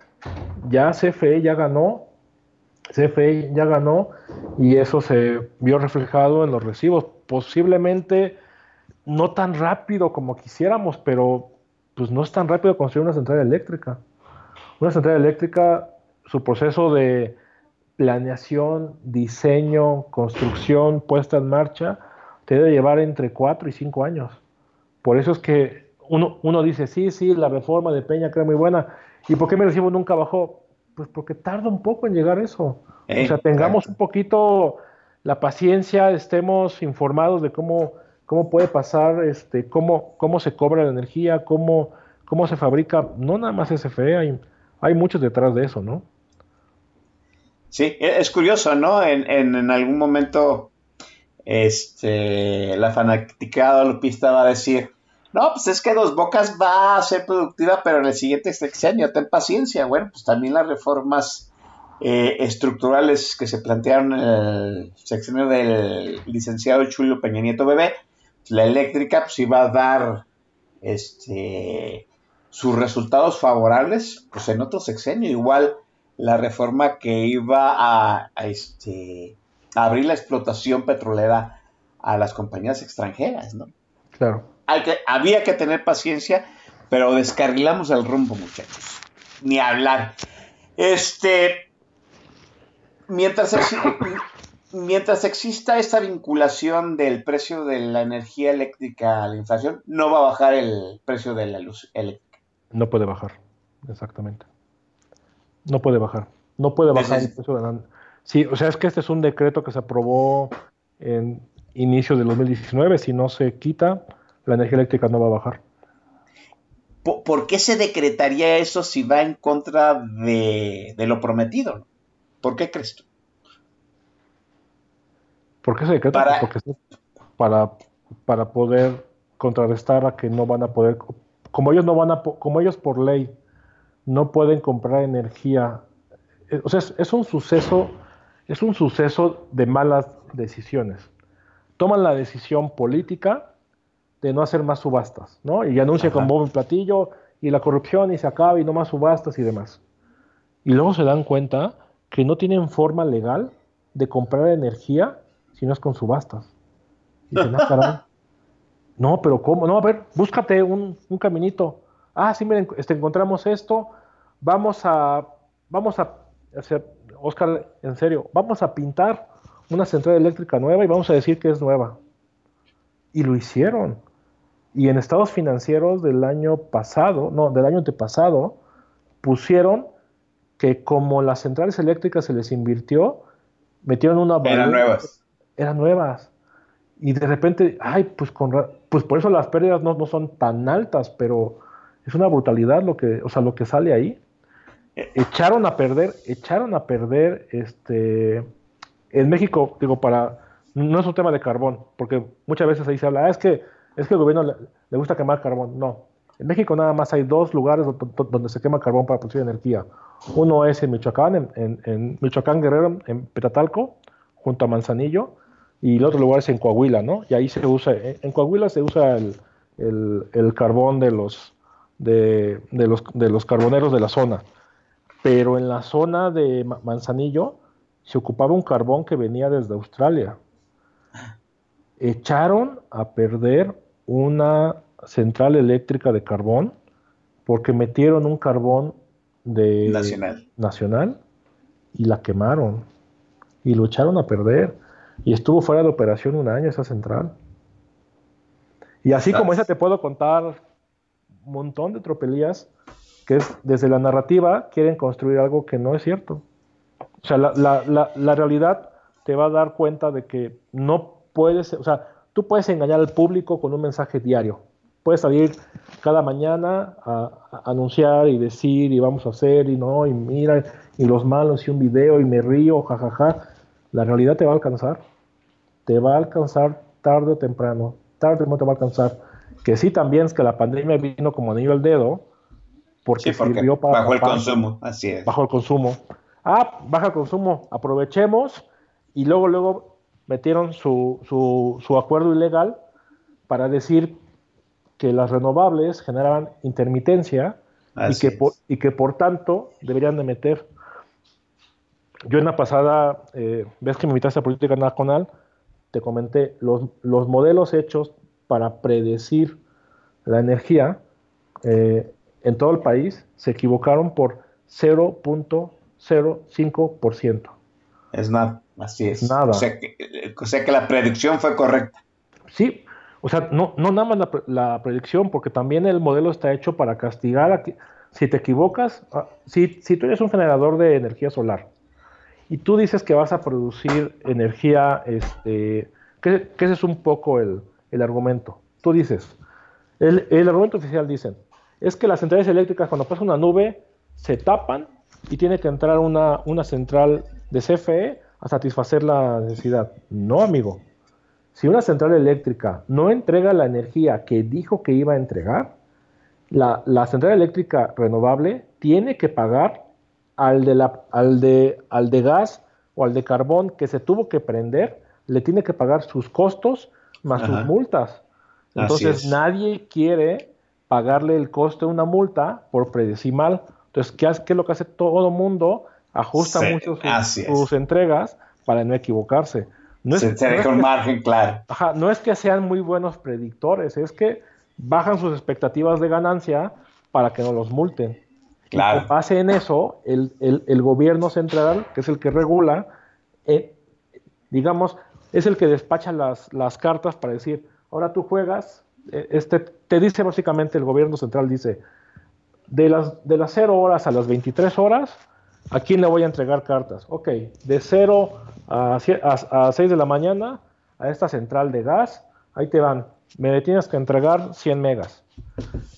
Ya CFE ya ganó. CFE ya ganó y eso se vio reflejado en los recibos. Posiblemente no tan rápido como quisiéramos, pero pues no es tan rápido construir una central eléctrica. Una central eléctrica, su proceso de planeación, diseño, construcción, puesta en marcha, te debe llevar entre 4 y 5 años. Por eso es que uno, dice, sí, sí, la reforma de Peña que era muy buena. ¿Y por qué me recibo nunca bajó? Pues porque tarda un poco en llegar eso. Eh, o sea, tengamos un poquito la paciencia, estemos informados de cómo, cómo puede pasar, este, cómo, cómo se cobra la energía, cómo, cómo se fabrica, no nada más SFE, hay, hay muchos detrás de eso, ¿no? Sí, e- es curioso, ¿no? En, en, en algún momento, este, la fanaticada lupista va a decir, no, pues es que Dos Bocas va a ser productiva, pero en el siguiente sexenio, ten paciencia. Bueno, pues también las reformas eh, estructurales que se plantearon en el sexenio del licenciado Chulio Peña Nieto Bebé, la eléctrica pues iba a dar este sus resultados favorables pues en otro sexenio. Igual la reforma que iba a, a, este, a abrir la explotación petrolera a las compañías extranjeras, ¿no? Claro. Hay que, había que tener paciencia, pero descarrilamos el rumbo, muchachos. Ni hablar. Este, mientras mientras exista esta vinculación del precio de la energía eléctrica a la inflación, no va a bajar el precio de la luz eléctrica. No puede bajar, exactamente. No puede bajar. No puede bajar el precio de la... Sí, o sea, es que este es un decreto que se aprobó en inicio del 2019. Si no se quita, la energía eléctrica no va a bajar. ¿Por, qué se decretaría eso si va en contra de, de lo prometido? ¿Por qué crees tú? ¿Por qué se decreta? Para... Porque para, para poder contrarrestar a que no van a poder, como ellos no van a, como ellos por ley no pueden comprar energía, eh, o sea, es, un suceso, es un suceso de malas decisiones. Toman la decisión política de no hacer más subastas, ¿no? Y anuncia con bombo y platillo y la corrupción y se acaba y no más subastas y demás. Y luego se dan cuenta que no tienen forma legal de comprar energía si no es con subastas. Ah, no, pero ¿cómo? No, a ver, búscate un, caminito. Ah, sí, miren, este, encontramos esto. Vamos a, vamos a, hacer, Oscar, en serio, vamos a pintar una central eléctrica nueva y vamos a decir que es nueva. Y lo hicieron. Y en estados financieros del año pasado, no, del año antepasado, pusieron que como las centrales eléctricas se les invirtió, metieron una... Eran nuevas. Eran nuevas. Y de repente, ay, pues, con, pues por eso las pérdidas no, son tan altas, pero es una brutalidad lo que, o sea, lo que sale ahí. Echaron a perder, echaron a perder, este, en México, digo, para, no es un tema de carbón, porque muchas veces ahí se habla, ah, es que, es que el gobierno le, gusta quemar carbón. No, en México nada más hay dos lugares donde se quema carbón para producir energía. Uno es en Michoacán, en, Michoacán Guerrero, en Petatalco, junto a Manzanillo, y el otro lugar es en Coahuila, ¿no? Y ahí se usa, en Coahuila se usa el, carbón de los, de, los, de los carboneros de la zona. Pero en la zona de Manzanillo se ocupaba un carbón que venía desde Australia. Echaron a perder una central eléctrica de carbón porque metieron un carbón de nacional. nacional y la quemaron y lo echaron a perder y estuvo fuera de operación un año esa central. Y así como esa te puedo contar un montón de tropelías que es desde la narrativa quieren construir algo que no es cierto. O sea, la, la, la, realidad te va a dar cuenta de que no puedes, o sea, tú puedes engañar al público con un mensaje diario, puedes salir cada mañana a, anunciar y decir y vamos a hacer y no, y mira, y los malos y un video y me río, jajaja. La realidad te va a alcanzar. Te va a alcanzar tarde o temprano. Tarde o temprano te va a alcanzar. Que sí también es que la pandemia vino como anillo al dedo porque, sirvió para... Bajo el consumo, así es. Bajo el consumo. Ah, baja el consumo, aprovechemos y luego, luego metieron su, su, su acuerdo ilegal para decir que las renovables generaban intermitencia y que, por, y que por tanto deberían de meter. Yo en la pasada eh, vez que me invitaste a Política Nacional, te comenté los, los modelos hechos para predecir la energía eh, en todo el país se equivocaron por 0.05%. Es nada, así es. Nada. O sea, que, o sea que la predicción fue correcta. Sí, o sea, no, no nada más la, predicción, porque también el modelo está hecho para castigar a que, si te equivocas, ah, si, si tú eres un generador de energía solar y tú dices que vas a producir energía, este, que, ese es un poco el, argumento. Tú dices, el, el, argumento oficial dicen, es que las centrales eléctricas cuando pasa una nube se tapan y tiene que entrar una, una central de CFE a satisfacer la necesidad. No, amigo. Si una central eléctrica no entrega la energía que dijo que iba a entregar, la, central eléctrica renovable tiene que pagar al de, la, al, de, al de gas o al de carbón que se tuvo que prender, le tiene que pagar sus costos más sus multas. Entonces nadie quiere pagarle el costo de una multa por predecir mal. Entonces, ¿qué, es lo que hace todo mundo? Ajusta mucho sus entregas para no equivocarse. No es, se margen claro. Ajá, no es que sean muy buenos predictores, es que bajan sus expectativas de ganancia para que no los multen. Claro. Y base en eso, el, gobierno central, que es el que regula, eh, digamos, es el que despacha las, las cartas para decir, ahora tú juegas, eh, este, te dice básicamente el gobierno central, dice, de las, de las 0 horas a las 23 horas, ¿a quién le voy a entregar cartas? Ok, de 0 a, a, a 6 de la mañana a esta central de gas, ahí te van, me tienes que entregar 100 megas.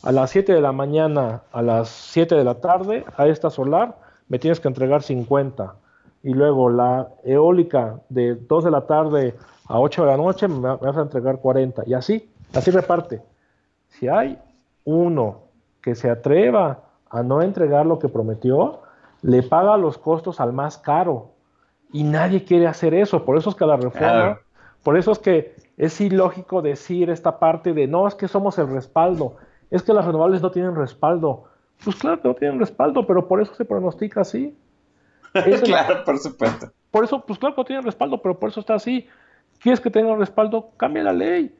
A las 7 de la mañana, a las 7 de la tarde, a esta solar, me tienes que entregar 50. Y luego la eólica de 2 de la tarde a 8 de la noche, me vas a entregar 40. Y así, así reparte. Si hay uno que se atreva a no entregar lo que prometió, le paga los costos al más caro. Y nadie quiere hacer eso. Por eso es que la reforma, por eso es que es ilógico decir esta parte de no, es que somos el respaldo, es que las renovables no tienen respaldo. Pues claro que no tienen respaldo, pero por eso se pronostica así. claro, por supuesto. Por eso, pues claro que no tienen respaldo, pero por eso está así. ¿Quieres que tenga respaldo? Cambia la ley.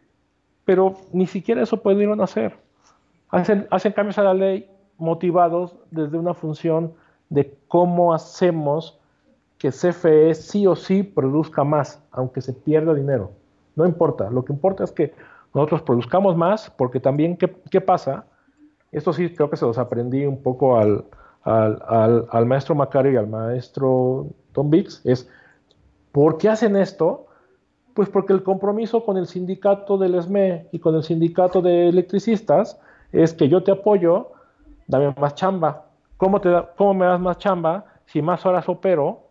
Pero ni siquiera eso pudieron hacer. Hacen, hacen cambios a la ley motivados desde una función de cómo hacemos que CFE sí o sí produzca más, aunque se pierda dinero. No importa, lo que importa es que nosotros produzcamos más, porque también, ¿qué, pasa? Esto sí creo que se los aprendí un poco al, al, maestro Macario y al maestro Tom Bix, es, ¿por qué hacen esto? Pues porque el compromiso con el sindicato del ESME y con el sindicato de electricistas es que yo te apoyo, dame más chamba. ¿Cómo, te da, cómo me das más chamba? Si más horas opero,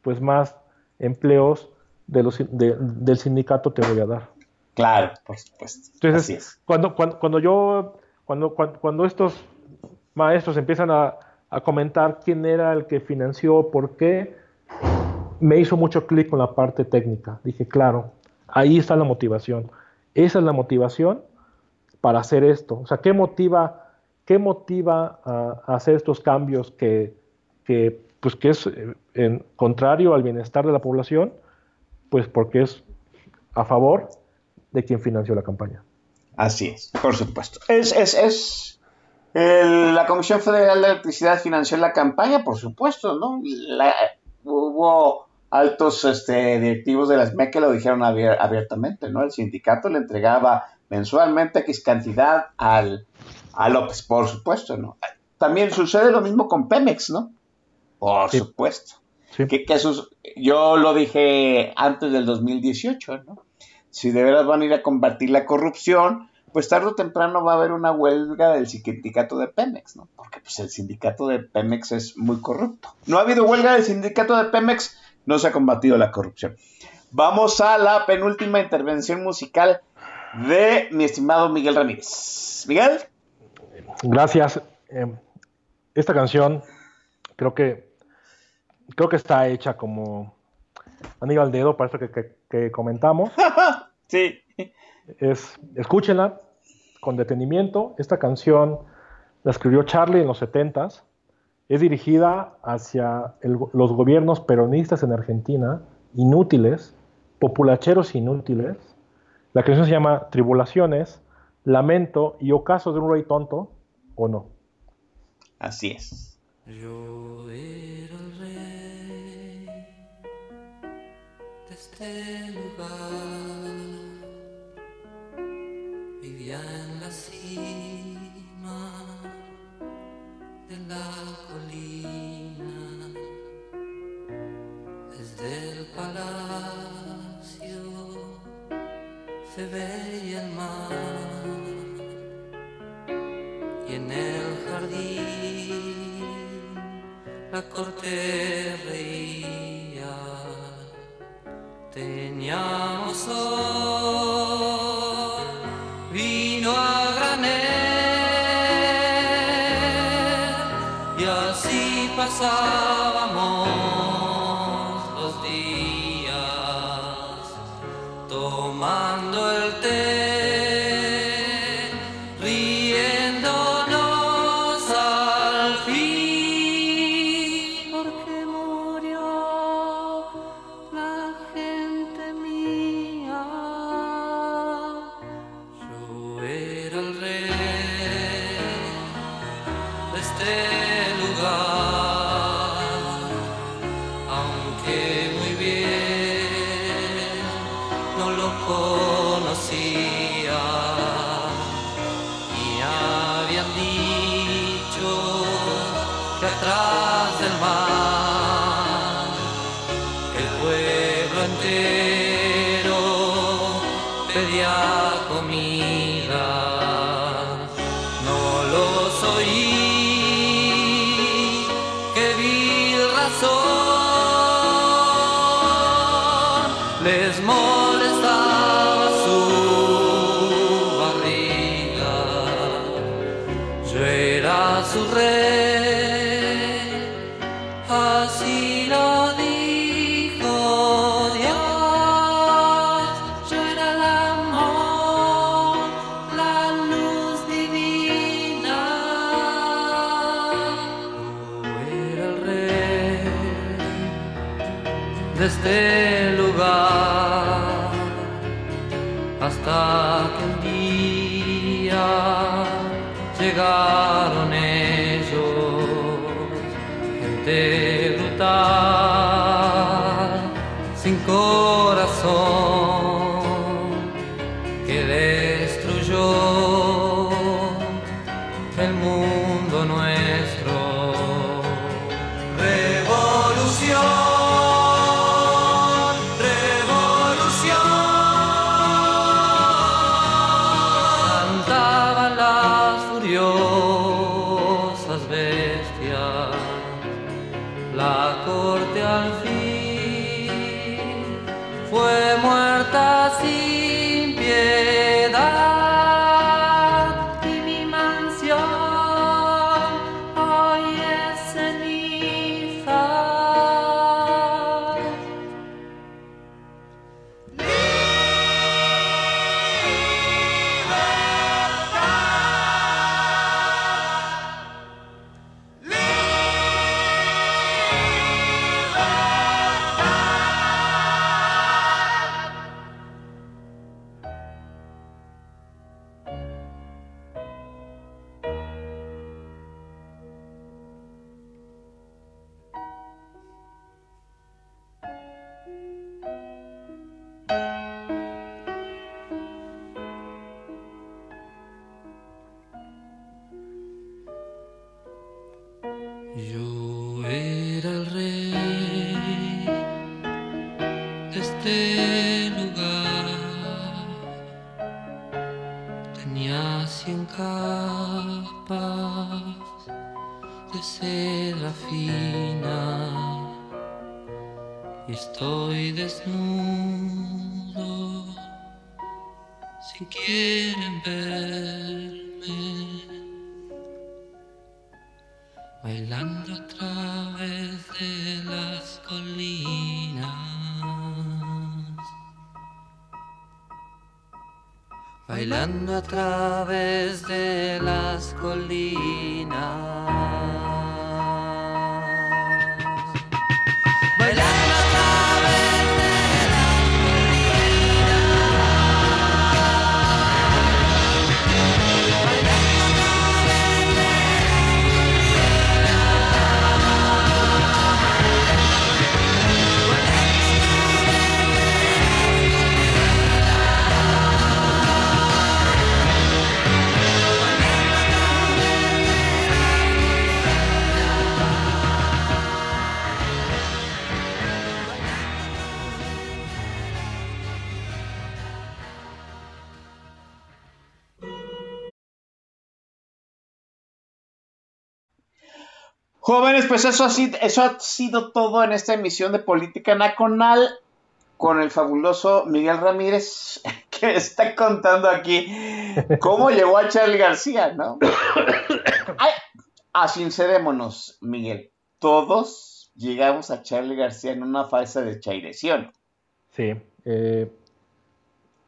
pues más empleos de los, del sindicato te voy a dar. Claro, por supuesto. Entonces, Cuando, cuando, cuando, yo, cuando, cuando, estos maestros empiezan a, a, comentar quién era el que financió, por qué, me hizo mucho clic con la parte técnica. Dije, claro, ahí está la motivación. Esa es la motivación para hacer esto. O sea, ¿qué motiva, qué motiva a, hacer estos cambios que, pues, que es eh, contrario al bienestar de la población? Pues porque es a favor de quien financió la campaña. Así es, por supuesto. Es, es, es la Comisión Federal de Electricidad financió la campaña, por supuesto, ¿no? hubo altos este, directivos de las MEC que lo dijeron abiertamente, ¿no? El sindicato le entregaba mensualmente X cantidad al, a López, por supuesto, ¿no? También sucede lo mismo con Pemex, ¿no? Por supuesto. Que, yo lo dije antes del 2018, ¿no? Si de verdad van a ir a combatir la corrupción, pues tarde o temprano va a haber una huelga del sindicato de Pemex, ¿no? Porque pues el sindicato de Pemex es muy corrupto. No ha habido huelga del sindicato de Pemex, no se ha combatido la corrupción. Vamos a la penúltima intervención musical de mi estimado Miguel Ramírez. Miguel. Gracias. Eh, esta canción creo que creo que está hecha como anillo al dedo para eso que, comentamos. sí. Es, escúchenla con detenimiento. Esta canción la escribió Charlie en los 70 Es dirigida hacia los gobiernos peronistas en Argentina, inútiles, populacheros inútiles. La canción se llama Tribulaciones, Lamento y Ocaso de un rey tonto, ¿o no? Así es. Yo era el rey de este lugar, vivía en la cima de la colina, desde el palacio se veía el mar la corte reía. Teníamos atrás. Pues eso ha, sido, eso ha sido todo en esta emisión de Política Nacional con el fabuloso Miguel Ramírez, que está contando aquí cómo llegó a Charlie García, ¿no? Ay, a sincerémonos, Miguel, todos llegamos a Charlie García en una fase de chaireción. Sí. eh,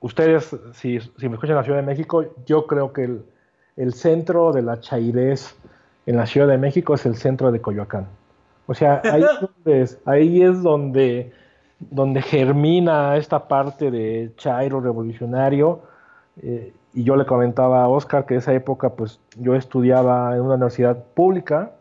ustedes, si, si me escuchan en la Ciudad de México, yo creo que el, el centro de la chairez en la Ciudad de México es el centro de Coyoacán. O sea, ahí es donde, es- ahí es donde, donde germina esta parte de chairo revolucionario. eh, y yo le comentaba a Oscar que en esa época, pues yo estudiaba en una universidad pública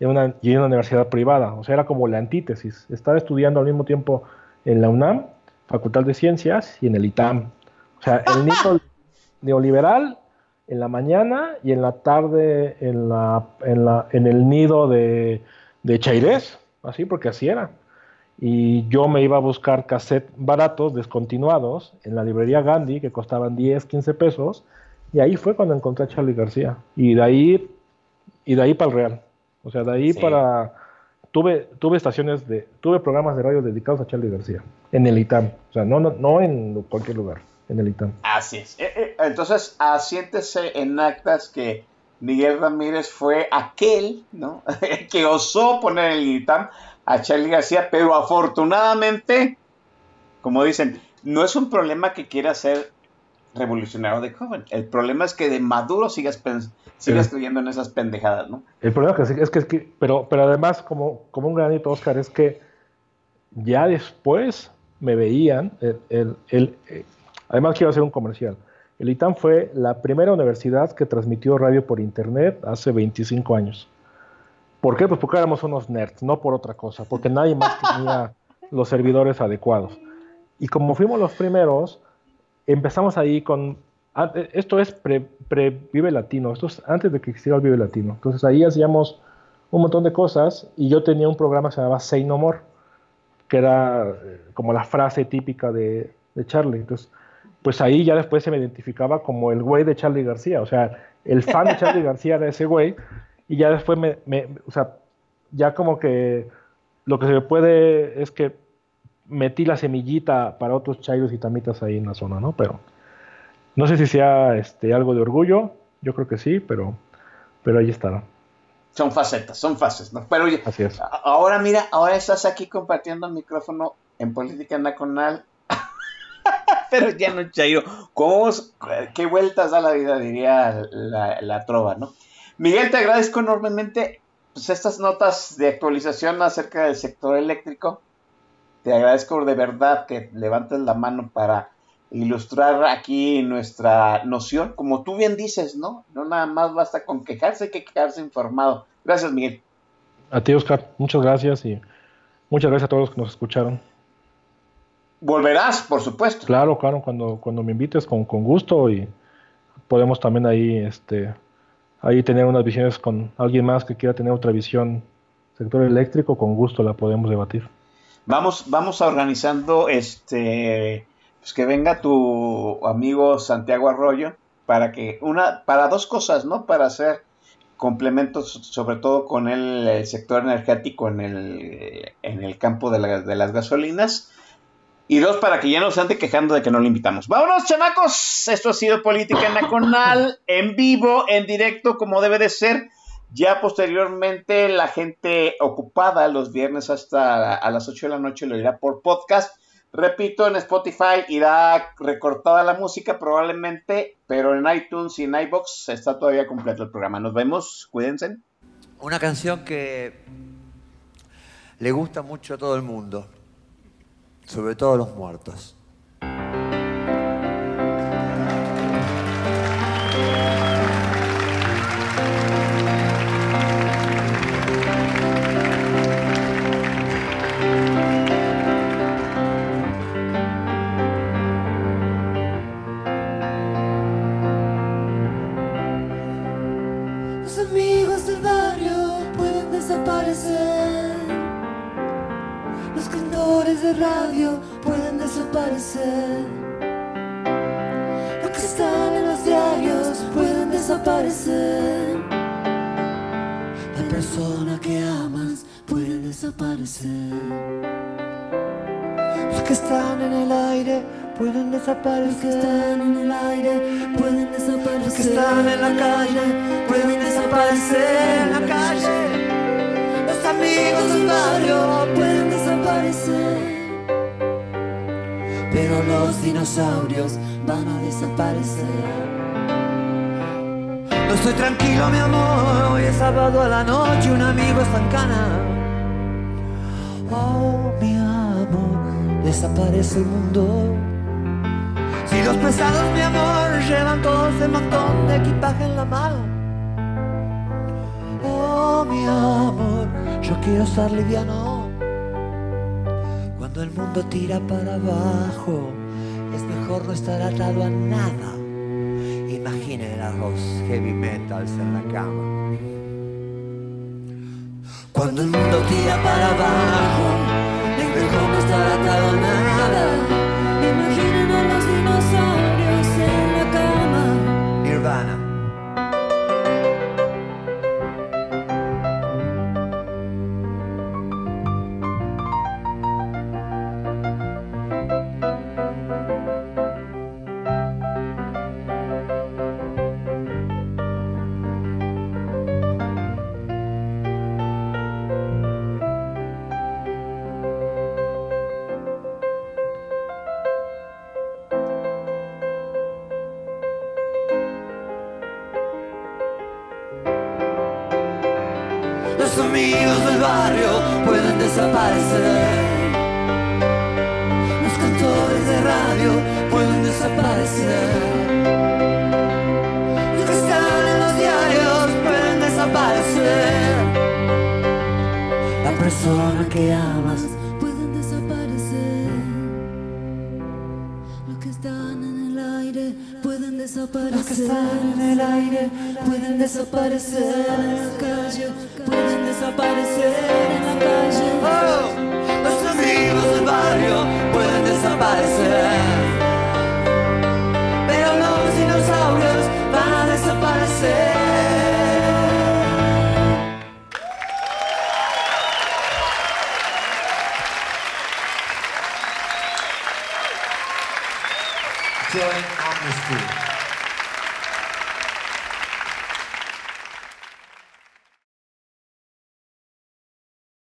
en una, y en una universidad privada. O sea, era como la antítesis. Estaba estudiando al mismo tiempo en la UNAM Facultad de Ciencias y en el ITAM. O sea, el nido neoliberal en la mañana y en la tarde en, la, en, la, en el nido de, de Chairés, así porque así era. Y yo me iba a buscar cassettes baratos, descontinuados, en la librería Gandhi, que costaban 10, 15 pesos, y ahí fue cuando encontré a Charlie García. Y de ahí, y de ahí para el Real. O sea, de ahí Sí. para... Tuve, tuve estaciones de... Tuve programas de radio dedicados a Charlie García. En el ITAM. O sea, no, no, no en cualquier lugar. En el ITAM. Así es. Entonces, asiéntese en actas que Miguel Ramírez fue aquel, ¿no? que osó poner el ITAM a Charlie García, pero afortunadamente, como dicen, no es un problema que quiera ser revolucionario de joven. El problema es que de Maduro sigas, sigas Sí. creyendo en esas pendejadas, ¿no? El problema que sí- es que, es que pero, pero además, como, como un granito, Oscar, es que ya después me veían, el, el- el- eh, además quiero hacer un comercial. El ITAM fue la primera universidad que transmitió radio por internet hace 25 años. ¿Por qué? Pues porque éramos unos nerds, no por otra cosa, porque nadie más tenía los servidores adecuados. Y como fuimos los primeros, empezamos ahí con... ah, eh, Esto es pre, pre Vive Latino, esto es antes de que existiera el Vive Latino. Entonces ahí hacíamos un montón de cosas y yo tenía un programa que se llamaba Say No More, que era eh, como la frase típica de, de Charlie. Entonces, pues ahí ya después se me identificaba como el güey de Charlie García, o sea, el fan de Charlie García era ese güey y ya después me, me- o sea, ya como que lo que se puede es que metí la semillita para otros chairos y tamitas ahí en la zona, ¿no? Pero no sé si sea este, algo de orgullo, yo creo que sí, pero, pero ahí está, ¿no? Son facetas, son fases, ¿no? Pero oye, Así es. a- ahora mira, ahora estás aquí compartiendo el micrófono en Política Nacional, pero ya no chairo. ¿Cómo, qué vueltas da la vida, diría la, la trova, ¿no? Miguel, te agradezco enormemente pues, estas notas de actualización acerca del sector eléctrico. Te agradezco de verdad que levantes la mano para ilustrar aquí nuestra noción. Como tú bien dices, ¿no? No nada más basta con quejarse, hay que quedarse informado. Gracias, Miguel. A ti, Oscar, muchas gracias y muchas gracias a todos los que nos escucharon. Volverás, por supuesto. Claro, claro, cuando, cuando me invites con, con gusto y podemos también ahí, este, ahí tener unas visiones con alguien más que quiera tener otra visión sector eléctrico, con gusto la podemos debatir. Vamos, vamos organizando este pues que venga tu amigo Santiago Arroyo para que una, para dos cosas, ¿no? Para hacer complementos, sobre todo con el, el sector energético en el, en el campo de, la- de las gasolinas. Y dos, para que ya no se ande quejando de que no lo invitamos. Vámonos, chamacos. Esto ha sido Política Nacional, en vivo, en directo, como debe de ser. Ya posteriormente, la gente ocupada los viernes hasta a las 8 de la noche lo irá por podcast. Repito, en Spotify irá recortada la música probablemente, pero en iTunes y en iBox está todavía completo el programa. Nos vemos, cuídense. Una canción que le gusta mucho a todo el mundo, sobre todo los muertos. Los amigos del barrio pueden desaparecer. De radio pueden desaparecer. Los que están en los diarios pueden desaparecer. La persona que amas puede desaparecer. Los que están en el aire pueden desaparecer. Los que están en el aire pueden desaparecer. Los que están en la calle pueden desaparecer en la calle. Los amigos del barrio pueden desaparecer. Pero los dinosaurios van a desaparecer. No estoy tranquilo, mi amor. Hoy es sábado a la noche, un amigo está en cana. Oh, mi amor, Desaparece el mundo. Si los pesados, mi amor, llevan todo ese montón de equipaje en la mano. oh, mi amor. Yo quiero estar liviano. Todo el mundo tira para abajo, es mejor no estar atado a nada. Imaginen a los heavy metals en la cama. Cuando el mundo tira para abajo, es mejor no estar atado a nada.